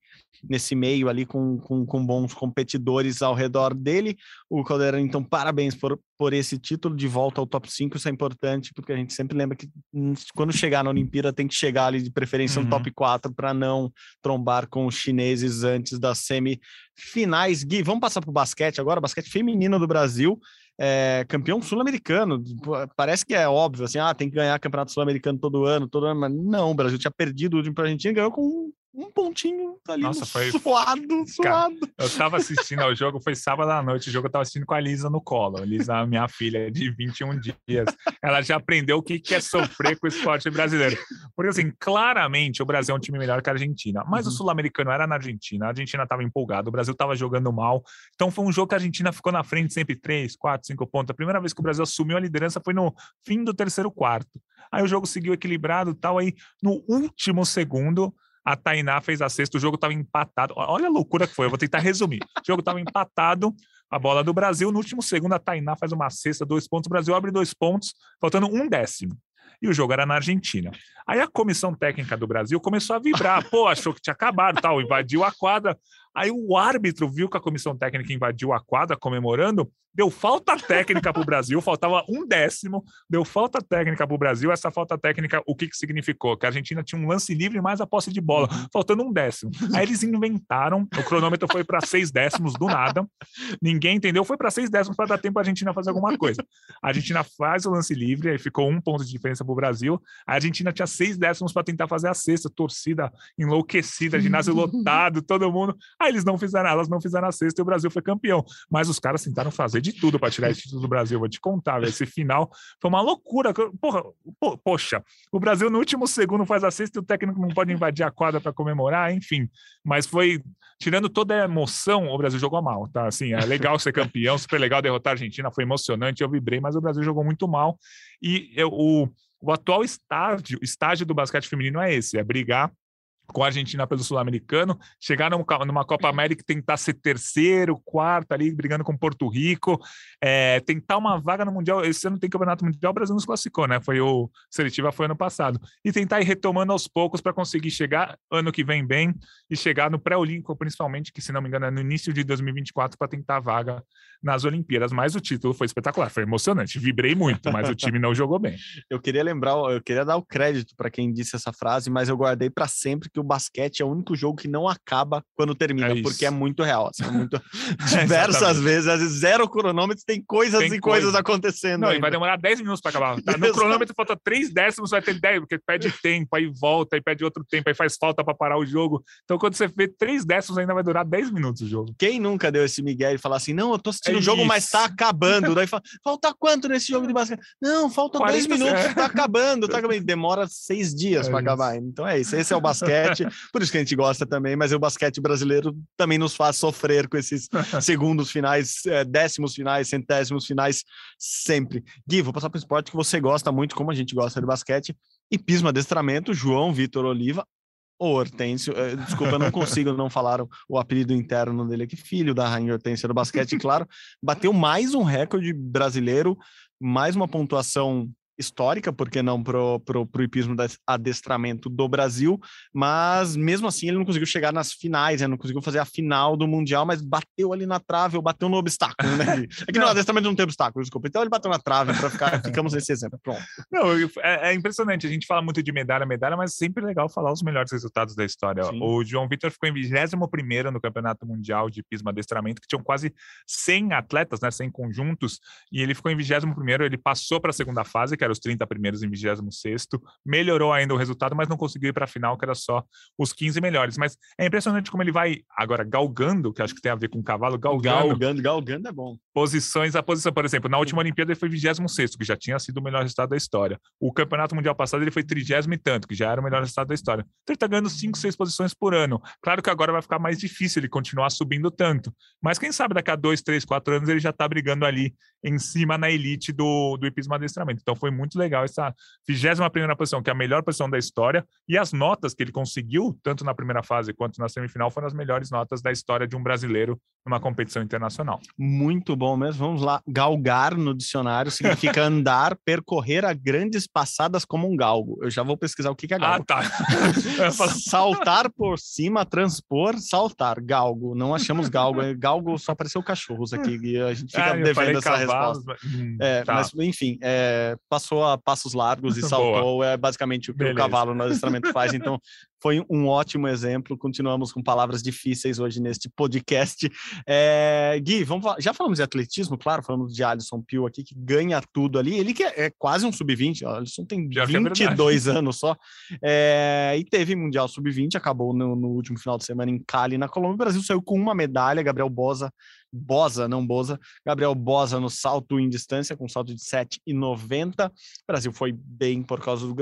nesse meio ali com, com, com, bons competidores ao redor dele. O Caldeirão, então, parabéns por, por esse título de volta ao top 5. Isso é importante, porque a gente sempre lembra que hum, quando chegar na Olimpíada tem que chegar ali de preferência uhum. no top 4 para não trombar com os chineses antes das semifinais. Gui, vamos passar para o basquete agora, basquete feminino do Brasil. É, campeão sul-americano. Parece que é óbvio, assim, ah, tem que ganhar campeonato sul-americano todo ano, todo ano, mas não, o Brasil tinha perdido o último para a Argentina e ganhou com um pontinho ali Nossa, foi... suado, suado. Cara, eu tava assistindo ao jogo, foi sábado à noite, o jogo eu tava assistindo com a Lisa no colo. Lisa, minha filha, de 21 dias. Ela já aprendeu o que é sofrer com o esporte brasileiro. Porque, assim, claramente o Brasil é um time melhor que a Argentina. Mas uhum. o sul-americano era na Argentina, a Argentina tava empolgada, o Brasil tava jogando mal. Então foi um jogo que a Argentina ficou na frente sempre 3, 4, 5 pontos. A primeira vez que o Brasil assumiu a liderança foi no fim do terceiro quarto. Aí o jogo seguiu equilibrado tal. Aí no último segundo a Tainá fez a sexta, o jogo estava empatado. Olha a loucura que foi, eu vou tentar resumir. O jogo estava empatado, a bola do Brasil, no último segundo a Tainá faz uma cesta, dois pontos, o Brasil abre dois pontos, faltando um décimo. E o jogo era na Argentina. Aí a comissão técnica do Brasil começou a vibrar, pô, achou que tinha acabado, tal, invadiu a quadra. Aí o árbitro viu que a comissão técnica invadiu a quadra comemorando, deu falta técnica para o Brasil, faltava um décimo, deu falta técnica para o Brasil. Essa falta técnica, o que, que significou? Que a Argentina tinha um lance livre mais a posse de bola, uhum. faltando um décimo. Aí eles inventaram, o cronômetro foi para seis décimos do nada, ninguém entendeu, foi para seis décimos para dar tempo a Argentina fazer alguma coisa. A Argentina faz o lance livre, aí ficou um ponto de diferença para o Brasil. A Argentina tinha seis décimos para tentar fazer a sexta, torcida enlouquecida, ginásio lotado, todo mundo. Aí eles não fizeram, elas não fizeram a sexta e o Brasil foi campeão. Mas os caras tentaram fazer de tudo para tirar esse título do Brasil. Vou te contar, esse final foi uma loucura. Porra, po, poxa, o Brasil no último segundo faz a sexta e o técnico não pode invadir a quadra para comemorar, enfim. Mas foi, tirando toda a emoção, o Brasil jogou mal, tá? Assim, é legal ser campeão, super legal derrotar a Argentina, foi emocionante, eu vibrei, mas o Brasil jogou muito mal. E eu, o, o atual estágio, estágio do basquete feminino é esse, é brigar com a Argentina pelo Sul-Americano, chegar numa Copa América e tentar ser terceiro, quarto ali, brigando com Porto Rico, é, tentar uma vaga no Mundial. Esse ano tem Campeonato Mundial, o Brasil nos classificou, né? Foi o Seletiva foi ano passado. E tentar ir retomando aos poucos para conseguir chegar ano que vem bem e chegar no pré-olímpico, principalmente, que se não me engano é no início de 2024 para tentar a vaga nas Olimpíadas. Mas o título foi espetacular, foi emocionante. Vibrei muito, mas o time não jogou bem. Eu queria lembrar, eu queria dar o crédito para quem disse essa frase, mas eu guardei para sempre que o basquete é o único jogo que não acaba quando termina, é porque é muito real. Assim, é muito... Diversas vezes, às vezes zero cronômetro, tem coisas tem e coisa. coisas acontecendo. Não, ainda. e vai demorar 10 minutos para acabar. Tá? No cronômetro falta 3 décimos, vai ter 10, porque perde tempo, aí volta, aí perde outro tempo, aí faz falta para parar o jogo. Então, quando você vê 3 décimos, ainda vai durar 10 minutos o jogo. Quem nunca deu esse Miguel e falar assim: não, eu tô assistindo o é um jogo, mas tá acabando. Daí fala, falta quanto nesse jogo de basquete? Não, falta 10 minutos, é. tá acabando, tá acabando. Demora seis dias é para acabar. Então é isso, esse é o basquete. Por isso que a gente gosta também, mas o basquete brasileiro também nos faz sofrer com esses segundos finais, é, décimos finais, centésimos finais, sempre. Gui, vou passar para o esporte que você gosta muito, como a gente gosta de basquete. E pismo adestramento, João Vitor Oliva, ou Hortêncio, é, desculpa, eu não consigo não falar o, o, apelido interno dele aqui, filho da Rainha Hortência do basquete, claro, bateu mais um recorde brasileiro, mais uma pontuação histórica, porque não pro, pro, pro hipismo de adestramento do Brasil, mas mesmo assim ele não conseguiu chegar nas finais, né? não conseguiu fazer a final do Mundial, mas bateu ali na trave ou bateu no obstáculo, né? É que no adestramento não tem obstáculo, desculpa. Então ele bateu na trave para ficar, ficamos nesse exemplo. Pronto. Não, é, é, impressionante, a gente fala muito de medalha, medalha, mas sempre é legal falar os melhores resultados da história. Sim. O João Vitor ficou em 21 no Campeonato Mundial de Hipismo Adestramento, que tinham quase 100 atletas, né, 100 conjuntos, e ele ficou em 21 ele passou para a segunda fase, que era os 30 primeiros em 26 melhorou ainda o resultado, mas não conseguiu ir para a final, que era só os 15 melhores. Mas é impressionante como ele vai agora galgando, que acho que tem a ver com o cavalo, galgando. Galgando, galgando é bom. Posições a posição, por exemplo, na última Olimpíada ele foi 26 que já tinha sido o melhor resultado da história. O Campeonato Mundial passado ele foi 30 e tanto, que já era o melhor resultado da história. Então ele está ganhando 5, 6 posições por ano. Claro que agora vai ficar mais difícil ele continuar subindo tanto. Mas quem sabe daqui a 2, 3, 4 anos ele já está brigando ali em cima na elite do, do hipismo adestramento. Então foi muito legal essa 21 primeira posição, que é a melhor posição da história, e as notas que ele conseguiu, tanto na primeira fase quanto na semifinal, foram as melhores notas da história de um brasileiro numa competição internacional. Muito bom mesmo. Vamos lá. Galgar no dicionário significa andar, percorrer a grandes passadas como um galgo. Eu já vou pesquisar o que é ah, galgo. Ah, tá. saltar por cima, transpor, saltar. Galgo. Não achamos galgo. Galgo só apareceu cachorros aqui e a gente fica ah, devendo essa resposta. Mas... Hum, é, tá. Mas, enfim, é, passou a passos largos e saltou. Boa. É basicamente o que Beleza. o cavalo no adestramento faz. Então, foi um ótimo exemplo. Continuamos com palavras difíceis hoje neste podcast. É, Gui, vamos falar, já falamos de atletismo, claro, falamos de Alisson Pio aqui, que ganha tudo ali. Ele que é, é quase um sub-20, Alisson tem já 22 é anos só. É, e teve Mundial Sub-20, acabou no, no, último final de semana em Cali, na Colômbia. O Brasil saiu com uma medalha, Gabriel Bosa, Bosa, não Bosa, Gabriel Bosa no salto em distância, com salto de 7,90. O Brasil foi bem por causa do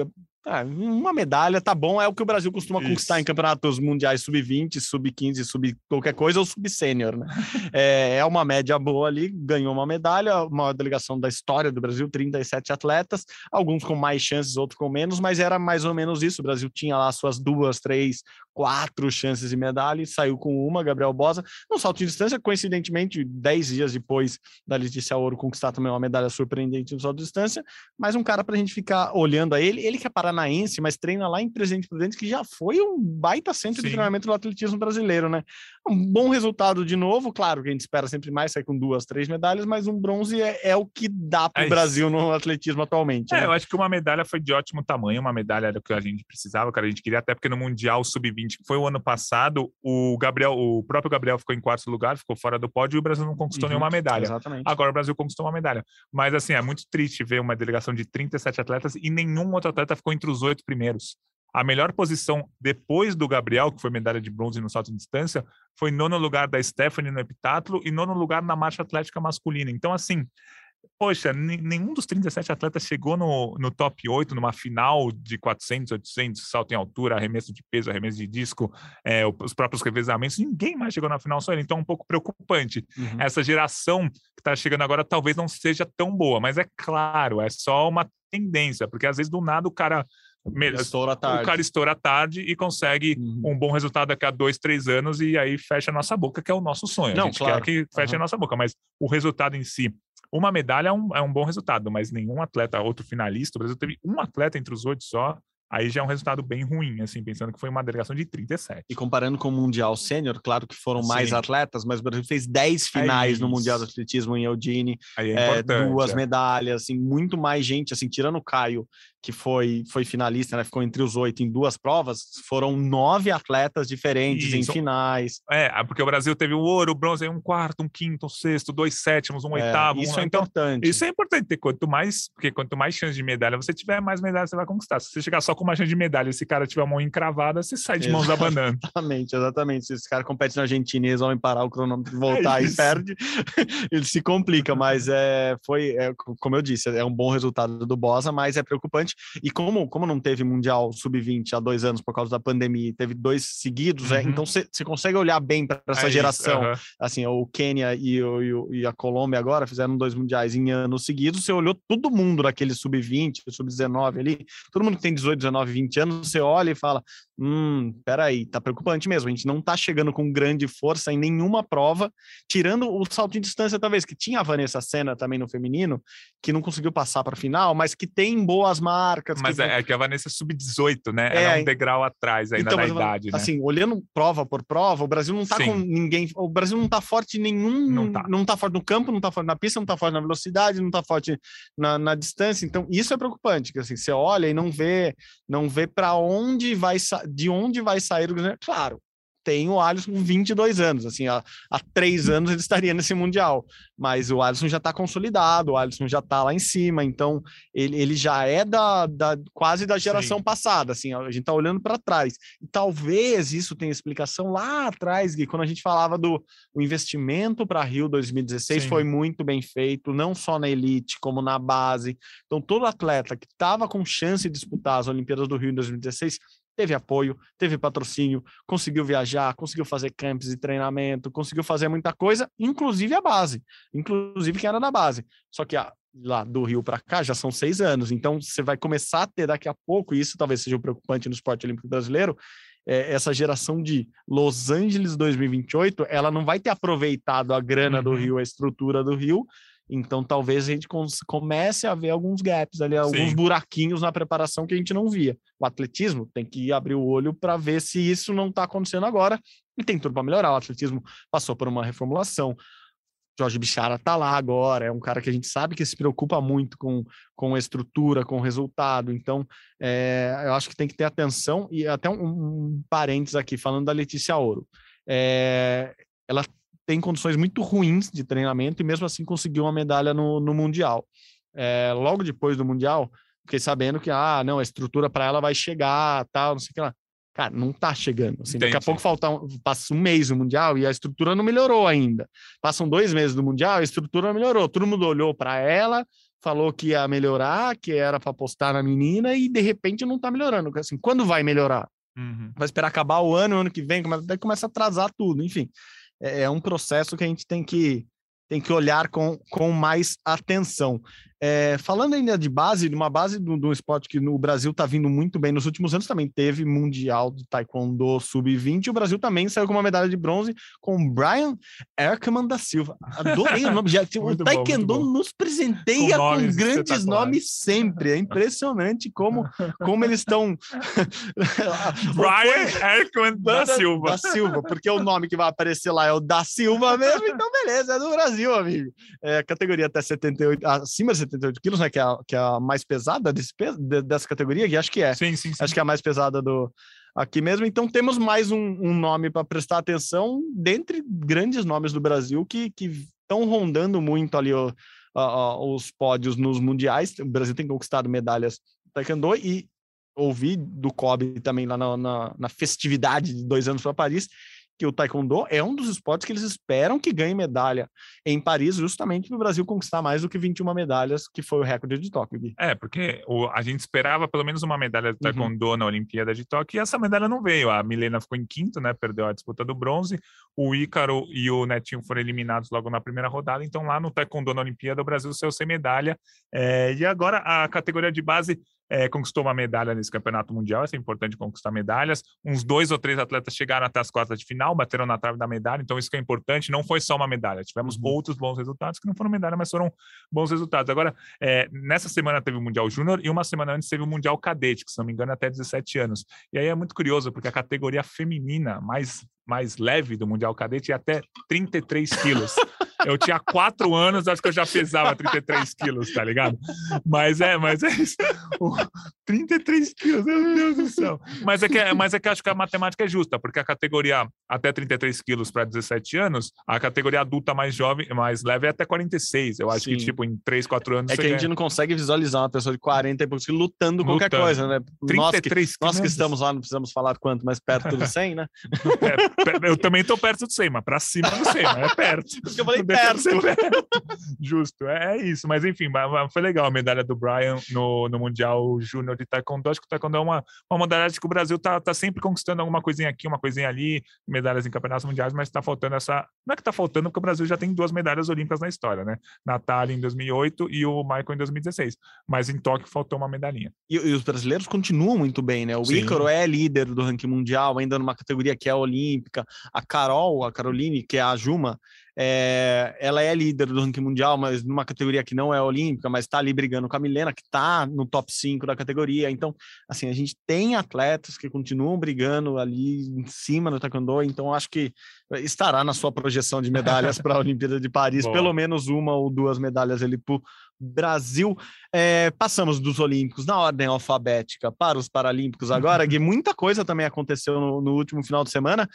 ah, uma medalha tá bom, é o que o Brasil costuma Isso. conquistar em campeonatos mundiais sub-20, sub-15, sub qualquer coisa ou sub-sênior, né? é, é, uma média boa ali, ganhou uma medalha, uma delegação da história do Brasil, 37 atletas, alguns com mais chances, outros com menos, mas era mais ou menos isso. O Brasil tinha lá suas duas, três, quatro chances de medalha e saiu com uma, Gabriel Bosa, no salto de distância, coincidentemente, dez dias depois da Letícia Ouro conquistar também uma medalha surpreendente no salto de distância, mas um cara para a gente ficar olhando a ele, ele que é paranaense, mas treina lá em Presidente Prudente, que já foi um baita centro Sim. de treinamento do atletismo brasileiro, né? Um bom resultado de novo, claro que a gente espera sempre mais, sair com duas, três medalhas, mas um bronze é, é o que dá para o é Brasil no atletismo atualmente. É, né? eu acho que uma medalha foi de ótimo tamanho, uma medalha era o que a gente precisava, cara, a gente queria, até porque no Mundial Sub-20, que foi o ano passado, o Gabriel, o próprio Gabriel ficou em quarto lugar, ficou fora do pódio e o Brasil não conquistou uhum, nenhuma medalha. Exatamente. Agora o Brasil conquistou uma medalha. Mas assim, é muito triste ver uma delegação de 37 atletas e nenhum outro atleta ficou entre os oito primeiros. A melhor posição depois do Gabriel, que foi medalha de bronze no salto de distância, foi nono lugar da Stephanie no heptatlo e nono lugar na marcha atlética masculina. Então, assim, poxa, nenhum dos 37 atletas chegou no, no top 8 numa final de 400, 800, salto em altura, arremesso de peso, arremesso de disco, é, os próprios revezamentos, ninguém mais chegou na final só ele. Então é um pouco preocupante. Uhum. Essa geração que está chegando agora talvez não seja tão boa, mas é claro, é só uma tendência, porque às vezes do nada o cara Estoura tarde. O cara estoura tarde e consegue uhum. um bom resultado daqui a dois, três anos e aí fecha a nossa boca, que é o nosso sonho. Não, a gente claro. quer que feche uhum. a nossa boca, mas o resultado em si. Uma medalha é um, é um bom resultado, mas nenhum atleta, outro finalista, o Brasil teve um atleta entre os oito só, Aí já é um resultado bem ruim, assim, pensando que foi uma delegação de 37. E comparando com o Mundial Sênior, claro que foram Sim. mais atletas, mas o Brasil fez 10 finais é no Mundial de Atletismo em Eudine, é é, duas é. medalhas, assim, muito mais gente, assim, tirando o Caio, que foi, foi finalista, né? Ficou entre os oito em duas provas, foram nove atletas diferentes Isso. em finais. É, porque o Brasil teve o ouro, o bronze, um quarto, um quinto, um sexto, dois sétimos, um é, oitavo. Isso um... é então, importante. Isso é importante ter quanto mais, porque quanto mais chance de medalha você tiver, mais medalha você vai conquistar. Se você chegar só com uma chance de medalha, esse cara tiver a mão encravada, você sai de mãos abanando. Exatamente, exatamente. Se esse cara compete na Argentina e eles vão parar o cronômetro e voltar é e perde, ele se complica, mas é, foi, é, como eu disse, é um bom resultado do Bosa, mas é preocupante. E como, como não teve Mundial Sub-20 há dois anos por causa da pandemia, teve dois seguidos, é, Uhum. então você consegue olhar bem para essa É geração. aham. Assim, o Quênia e, o- e a Colômbia agora fizeram dois mundiais em anos seguidos. Você olhou todo mundo naquele Sub-20, Sub-19 ali, todo mundo que tem 18, 19, 20 anos, você olha e fala: hum, peraí, tá preocupante mesmo. A gente não tá chegando com grande força em nenhuma prova, tirando o salto em distância, talvez, que tinha a Vanessa Senna também no feminino, que não conseguiu passar para final, mas que tem boas marcas. Mas que é, é que a Vanessa é sub-18, né? É, é um degrau atrás ainda Então, na idade, né? Assim, olhando prova por prova, o Brasil não tá Sim. com ninguém. O Brasil não tá forte em nenhum. Não tá. não tá forte no campo, não tá forte na pista, não tá forte na velocidade, não tá forte na, na distância. Então, isso é preocupante. Que assim, você olha e não vê, não vê para onde vai de onde vai sair o. Claro. Tem o Alisson com 22 anos, assim, há, há três anos ele estaria nesse Mundial, mas o Alisson já está consolidado, o Alisson já está lá em cima, então ele, ele já é da, da quase da geração Sim. passada, assim, a gente está olhando para trás. E talvez isso tenha explicação lá atrás, Gui, quando a gente falava do o investimento para Rio 2016 Sim. foi muito bem feito, não só na elite, como na base. Então, todo atleta que estava com chance de disputar as Olimpíadas do Rio em 2016 teve apoio, teve patrocínio, conseguiu viajar, conseguiu fazer camps de treinamento, conseguiu fazer muita coisa, inclusive a base, inclusive quem era da base. Só que a, lá do Rio para cá já são seis anos, então você vai começar a ter daqui a pouco, e isso talvez seja o preocupante no esporte olímpico brasileiro, é, essa geração de Los Angeles 2028, ela não vai ter aproveitado a grana do Uhum. Rio, a estrutura do Rio, então talvez a gente comece a ver alguns gaps ali, alguns Sim. buraquinhos na preparação que a gente não via. O atletismo tem que abrir o olho para ver se isso não está acontecendo agora e tem tudo para melhorar. O atletismo passou por uma reformulação. Jorge Bichara tá lá agora, é um cara que a gente sabe que se preocupa muito com, com a estrutura, com o resultado. Então, é, eu acho que tem que ter atenção. E até um, um parênteses aqui, falando da Letícia Ouro. É, ela tem condições muito ruins de treinamento e mesmo assim conseguiu uma medalha no, no Mundial. É, logo depois do Mundial, fiquei sabendo que, ah, não, a estrutura para ela vai chegar, tal, não sei o que lá. Cara, não tá chegando. Assim, daqui a pouco falta um, passa um mês no Mundial e a estrutura não melhorou ainda. Passam dois meses do Mundial, a estrutura não melhorou. Todo mundo olhou para ela, falou que ia melhorar, que era para apostar na menina e de repente não tá melhorando. Assim, quando vai melhorar? Uhum. vai esperar acabar o ano, ano que vem, come- daí começa a atrasar tudo, enfim. É, é um processo que a gente tem que, tem que olhar com, com mais atenção. É, falando ainda de base, de uma base do, do esporte que no Brasil está vindo muito bem nos últimos anos, também teve Mundial de Taekwondo Sub-20, e o Brasil também saiu com uma medalha de bronze com o Brian Erkman da Silva. Adorei o nome, já, o Taekwondo bom. nos presenteia Com com, grandes nomes sempre. É impressionante como, como eles estão. Brian Erkman da Silva. Da Silva, porque o nome que vai aparecer lá é o da Silva mesmo, então beleza, é do Brasil, amigo. É, categoria até 78, acima de 78 quilos, né? Que é a, que é a mais pesada desse, dessa categoria, que acho que é. Sim, sim, sim. Acho que é a mais pesada do aqui mesmo. Então temos mais um, um nome para prestar atenção dentre grandes nomes do Brasil que estão rondando muito ali o- a- os pódios nos mundiais. O Brasil tem conquistado medalhas Taekwondo e ouvi do Kobe também lá na, na, na festividade de dois anos para Paris que o Taekwondo é um dos esportes que eles esperam que ganhe medalha em Paris, justamente para o Brasil conquistar mais do que 21 medalhas, que foi o recorde de Tóquio. Gui. É, porque o- a gente esperava pelo menos uma medalha Uhum. de taekwondo na Olimpíada de Tóquio e essa medalha não veio. A Milena ficou em quinto, né? Perdeu a disputa do bronze. O Ícaro e o Netinho foram eliminados logo na primeira rodada. Então, lá no taekwondo na Olimpíada, o Brasil saiu sem medalha. É, e agora a categoria de base é, conquistou uma medalha nesse campeonato mundial. Isso é importante conquistar medalhas. Uns dois ou três atletas chegaram até as quartas de final, bateram na trave da medalha. Então, isso que é importante. Não foi só uma medalha. Tivemos Uhum. outros bons resultados que não foram medalha, mas foram bons resultados. Agora, é, nessa semana teve o Mundial Júnior e uma semana antes teve o Mundial Cadete, que se não me engano é até 17 anos. E aí é muito curioso, porque a categoria feminina mais, mais leve do Mundial Cadete é até 33 quilos. Eu tinha quatro anos, acho que eu já pesava 33 quilos, tá ligado? Mas é, mas é isso. O 33 quilos, meu Deus do céu. Mas é, que, mas é que acho que a matemática é justa, porque a categoria até 33 quilos para 17 anos, a categoria adulta mais jovem, mais leve é até 46. Eu acho que, Sim. tipo, em 3, 4 anos. É que a gente não consegue visualizar uma pessoa de 40 e poucos quilos lutando qualquer Lutando. coisa, né? Nós que, 33 nós que estamos lá, não precisamos falar quanto, mas perto do 100, né? É, eu também tô perto do 100, mas pra cima do 100, mas é perto. Por isso que eu falei Perto. Justo, é, é isso. Mas enfim, foi legal a medalha do Brian no, no Mundial Júnior de Taekwondo. Acho que o Taekwondo é uma, uma modalidade que o Brasil tá, tá sempre conquistando alguma coisinha aqui, uma coisinha ali, medalhas em campeonatos mundiais, mas tá faltando essa. Não é que tá faltando, porque o Brasil já tem duas medalhas olímpicas na história, né? Natália em 2008 e o Michael em 2016. Mas em Tóquio faltou uma medalhinha. E, e os brasileiros continuam muito bem, né? O Sim. Ícaro é líder do ranking mundial, ainda numa categoria que é olímpica. A Carol, a Caroline, que é a Juma, é, ela é líder do ranking mundial, mas numa categoria que não é olímpica, mas está ali brigando com a Milena, que está no top 5 da categoria. Então, assim, a gente tem atletas que continuam brigando ali em cima no taekwondo, então acho que estará na sua projeção de medalhas para a Olimpíada de Paris, Boa. pelo menos uma ou duas medalhas ali para Brasil. É, passamos dos Olímpicos na ordem alfabética para os Paralímpicos agora, que muita coisa também aconteceu no, no último final de semana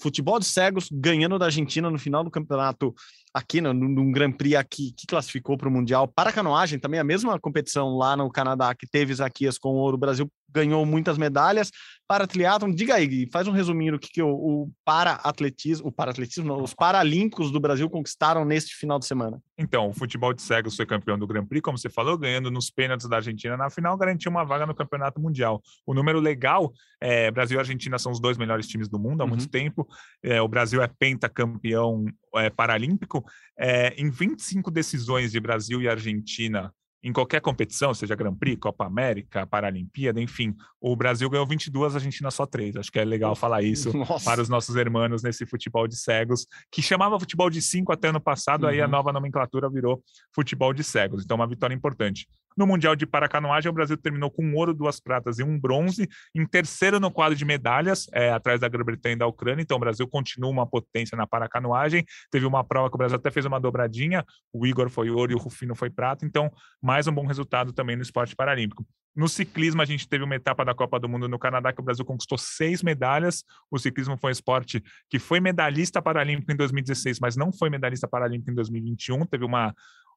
futebol de cegos ganhando da Argentina no final do campeonato aqui, no, num Grand Prix aqui que classificou para o Mundial. Para canoagem, também a mesma competição lá no Canadá que teve Isaquias com ouro. O Brasil ganhou muitas medalhas. Para triatlon, diga aí, faz um resuminho do que, que o, o para-atletismo, o para-atletismo, os paralímpicos do Brasil conquistaram neste final de semana. Então, o futebol de cegos foi campeão do Grand Prix, como você falou, ganhando nos pênaltis da Argentina na final, garantiu uma vaga no Campeonato Mundial. O número legal, é, Brasil e Argentina são os dois melhores times do mundo há uhum. muito tempo. É, o Brasil é pentacampeão é, paralímpico. É, em 25 decisões de Brasil e Argentina em qualquer competição, seja Grand Prix, Copa América, Paralimpíada, enfim, o Brasil ganhou 22, a Argentina só 3. Acho que é legal falar isso Nossa. para os nossos irmãos nesse futebol de cegos, que chamava futebol de 5 até ano passado, uhum. aí a uhum. nova nomenclatura virou futebol de cegos. Então, uma vitória importante. No Mundial de Paracanoagem, o Brasil terminou com um ouro, duas pratas e um bronze, em terceiro no quadro de medalhas, é, atrás da Grã-Bretanha e da Ucrânia. Então, o Brasil continua uma potência na paracanoagem. Teve uma prova que o Brasil até fez uma dobradinha, o Igor foi ouro e o Rufino foi prata. Então, mais um bom resultado também no esporte paralímpico. No ciclismo, a gente teve uma etapa da Copa do Mundo no Canadá que o Brasil conquistou seis medalhas. O ciclismo foi um esporte que foi medalhista paralímpico em 2016, mas não foi medalhista paralímpico em 2021. Teve uma,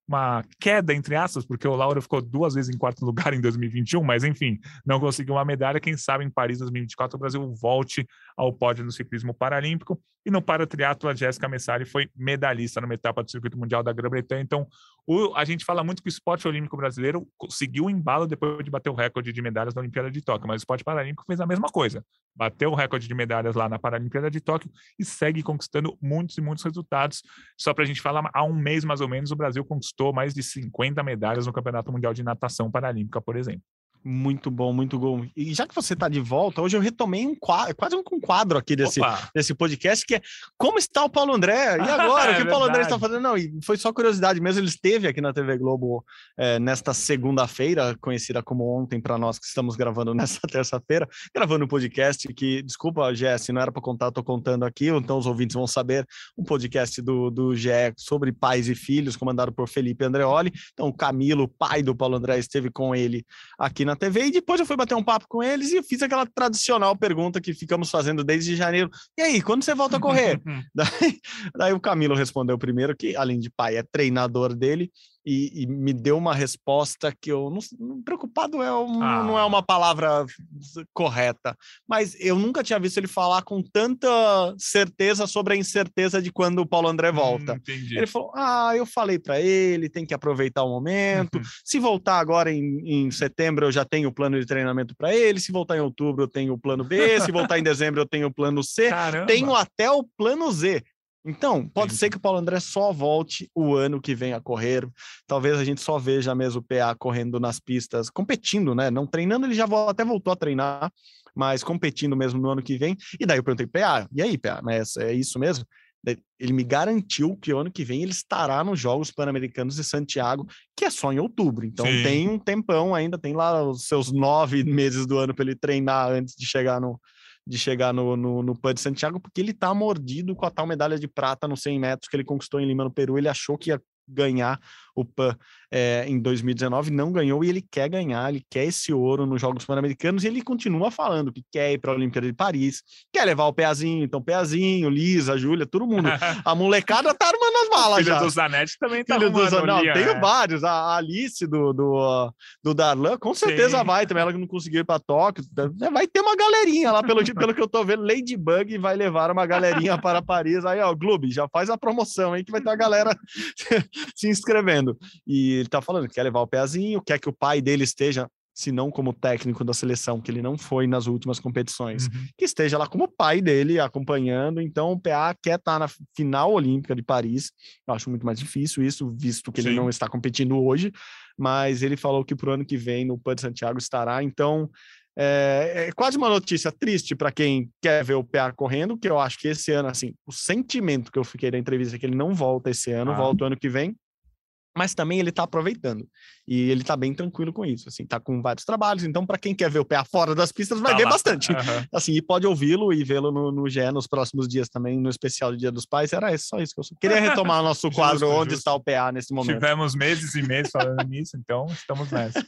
uma queda, entre aspas, porque o Laura ficou duas vezes em quarto lugar em 2021, mas enfim, não conseguiu uma medalha. Quem sabe em Paris 2024 o Brasil volte ao pódio no ciclismo paralímpico. E no paratriatlo, a Jéssica Messari foi medalhista numa etapa do circuito mundial da Grã-Bretanha. Então, o, a gente fala muito que o esporte olímpico brasileiro conseguiu o embalo depois de bater o recorde de medalhas na Olimpíada de Tóquio, mas o esporte paralímpico fez a mesma coisa. Bateu o recorde de medalhas lá na Paralimpíada de Tóquio e segue conquistando muitos e muitos resultados. Só para a gente falar, há um mês mais ou menos, o Brasil conquistou mais de 50 medalhas no Campeonato Mundial de Natação Paralímpica, por exemplo. Muito bom, muito bom. E já que você está de volta, hoje eu retomei um quadro, quase um quadro aqui desse, desse podcast, que é como está o Paulo André? E agora? é o que o Paulo André está fazendo? Não, e foi só curiosidade mesmo, ele esteve aqui na TV Globo é, nesta segunda-feira, conhecida como ontem para nós que estamos gravando nesta terça-feira, gravando um podcast que, desculpa, Jesse, não era para contar, estou contando aqui, então os ouvintes vão saber, um podcast do, do GE sobre pais e filhos, comandado por Felipe Andreoli. Então, o Camilo, pai do Paulo André, esteve com ele aqui na TV e depois eu fui bater um papo com eles e eu fiz aquela tradicional pergunta que ficamos fazendo desde janeiro. E aí, quando você volta a correr? daí, daí o Camilo respondeu primeiro que, além de pai, é treinador dele e, e, me deu uma resposta que eu não, preocupado é um, ah. não é uma palavra correta, mas eu nunca tinha visto ele falar com tanta certeza sobre a incerteza de quando o Paulo André volta. Hum, ele falou: "Ah, eu falei para ele, tem que aproveitar o momento. Uhum. Se voltar agora em, em setembro, eu já tenho o plano de treinamento para ele. Se voltar em outubro, eu tenho o plano B. Se voltar em dezembro, eu tenho o plano C. Caramba. Tenho até o plano Z. Então, pode ser que o Paulo André só volte o ano que vem a correr. Talvez a gente só veja mesmo o PA correndo nas pistas, competindo, né? Não treinando, ele já até voltou a treinar, mas competindo mesmo no ano que vem. E daí eu perguntei, PA, e aí, PA, mas é isso mesmo? Ele me garantiu que o ano que vem ele estará nos Jogos Pan-Americanos de Santiago, que é só em outubro. Então Sim. tem um tempão ainda, tem lá os seus nove meses do ano para ele treinar antes de chegar no, de chegar no, no, no PAN de Santiago, porque ele tá mordido com a tal medalha de prata nos 100 metros que ele conquistou em Lima, no Peru. Ele achou que ia ganhar o PAN é, em 2019, não ganhou e ele quer ganhar, ele quer esse ouro nos Jogos Pan-Americanos e ele continua falando que quer ir para a Olimpíada de Paris, quer levar o Peazinho, então Peazinho, Lisa, Júlia, todo mundo. A molecada tá armando as malas Filho já. do Zanetti também tá Filho arrumando Não, linha, tenho né? vários. A Alice do, do, do Darlan, com certeza Sim. vai também. Ela que não conseguiu ir para Tóquio. Vai ter uma galerinha lá, pelo, pelo que eu tô vendo. Ladybug vai levar uma galerinha para Paris. Aí, ó, Gloob, já faz a promoção aí que vai ter a galera se inscrevendo. E ele tá falando que quer levar o pezinho, quer que o pai dele esteja. Se não como técnico da seleção, que ele não foi nas últimas competições, Uhum. que esteja lá como pai dele acompanhando. Então, o PA quer estar na final olímpica de Paris. Eu acho muito mais difícil isso, visto que ele Sim. não está competindo hoje. Mas ele falou que para o ano que vem no PAN de Santiago estará. Então, é, é quase uma notícia triste para quem quer ver o PA correndo, que eu acho que esse ano, assim, o sentimento que eu fiquei da entrevista é que ele não volta esse ano, Ah. volta o ano que vem. Mas também ele está aproveitando. E ele está bem tranquilo com isso. Assim, tá com vários trabalhos. Então, para quem quer ver o PA fora das pistas, vai Tá ver lá. bastante Aham. assim, e pode ouvi-lo e vê-lo no, no GE nos próximos dias também, no especial de Dia dos Pais. Era isso, só isso que eu queria retomar nosso Justo, quadro Onde justo. está o PA nesse momento. Tivemos meses e meses falando nisso, então estamos nessa.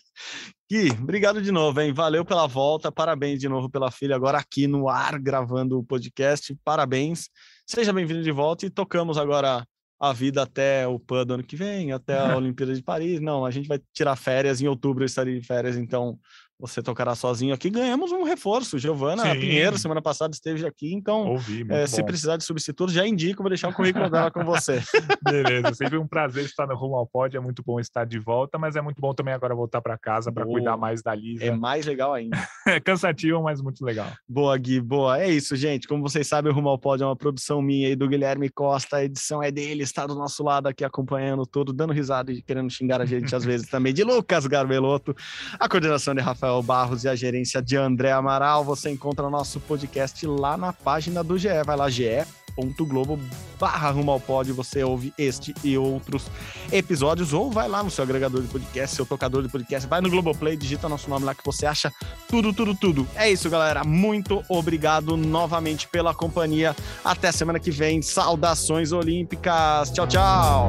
Gui, obrigado de novo, hein? Valeu pela volta, parabéns de novo pela filha, agora aqui no ar, gravando o podcast. Parabéns. Seja bem-vindo de volta e tocamos agora a vida até o PAN do ano que vem, até a Olimpíada de Paris. Não, a gente vai tirar férias, em outubro eu estarei de férias, então você tocará sozinho aqui. Ganhamos um reforço, Giovana Sim. Pinheiro, semana passada esteve aqui, então Ouvi, É, se precisar de substituto, já indico, vou deixar o currículo dela com você. Beleza, sempre um prazer estar no Rumo ao Pod, é muito bom estar de volta, mas é muito bom também agora voltar para casa para cuidar mais da Lisa. É mais legal ainda. É cansativo, mas muito legal. Boa, Gui, boa. É isso, gente. Como vocês sabem, o Rumo ao Pod é uma produção minha e do Guilherme Costa. A edição é dele, está do nosso lado aqui acompanhando tudo, dando risada e querendo xingar a gente às vezes também, de Lucas Garbelotto. A coordenação de Rafael Barros e a gerência de André Amaral. Você encontra nosso podcast lá na página do GE. Vai lá, ge.globo barra Rumo ao Pod. Você ouve este e outros episódios ou vai lá no seu agregador de podcast, seu tocador de podcast, vai no Globoplay, digita nosso nome lá que você acha tudo, tudo, tudo. É isso, galera. Muito obrigado novamente pela companhia. Até semana que vem. Saudações olímpicas. Tchau, tchau.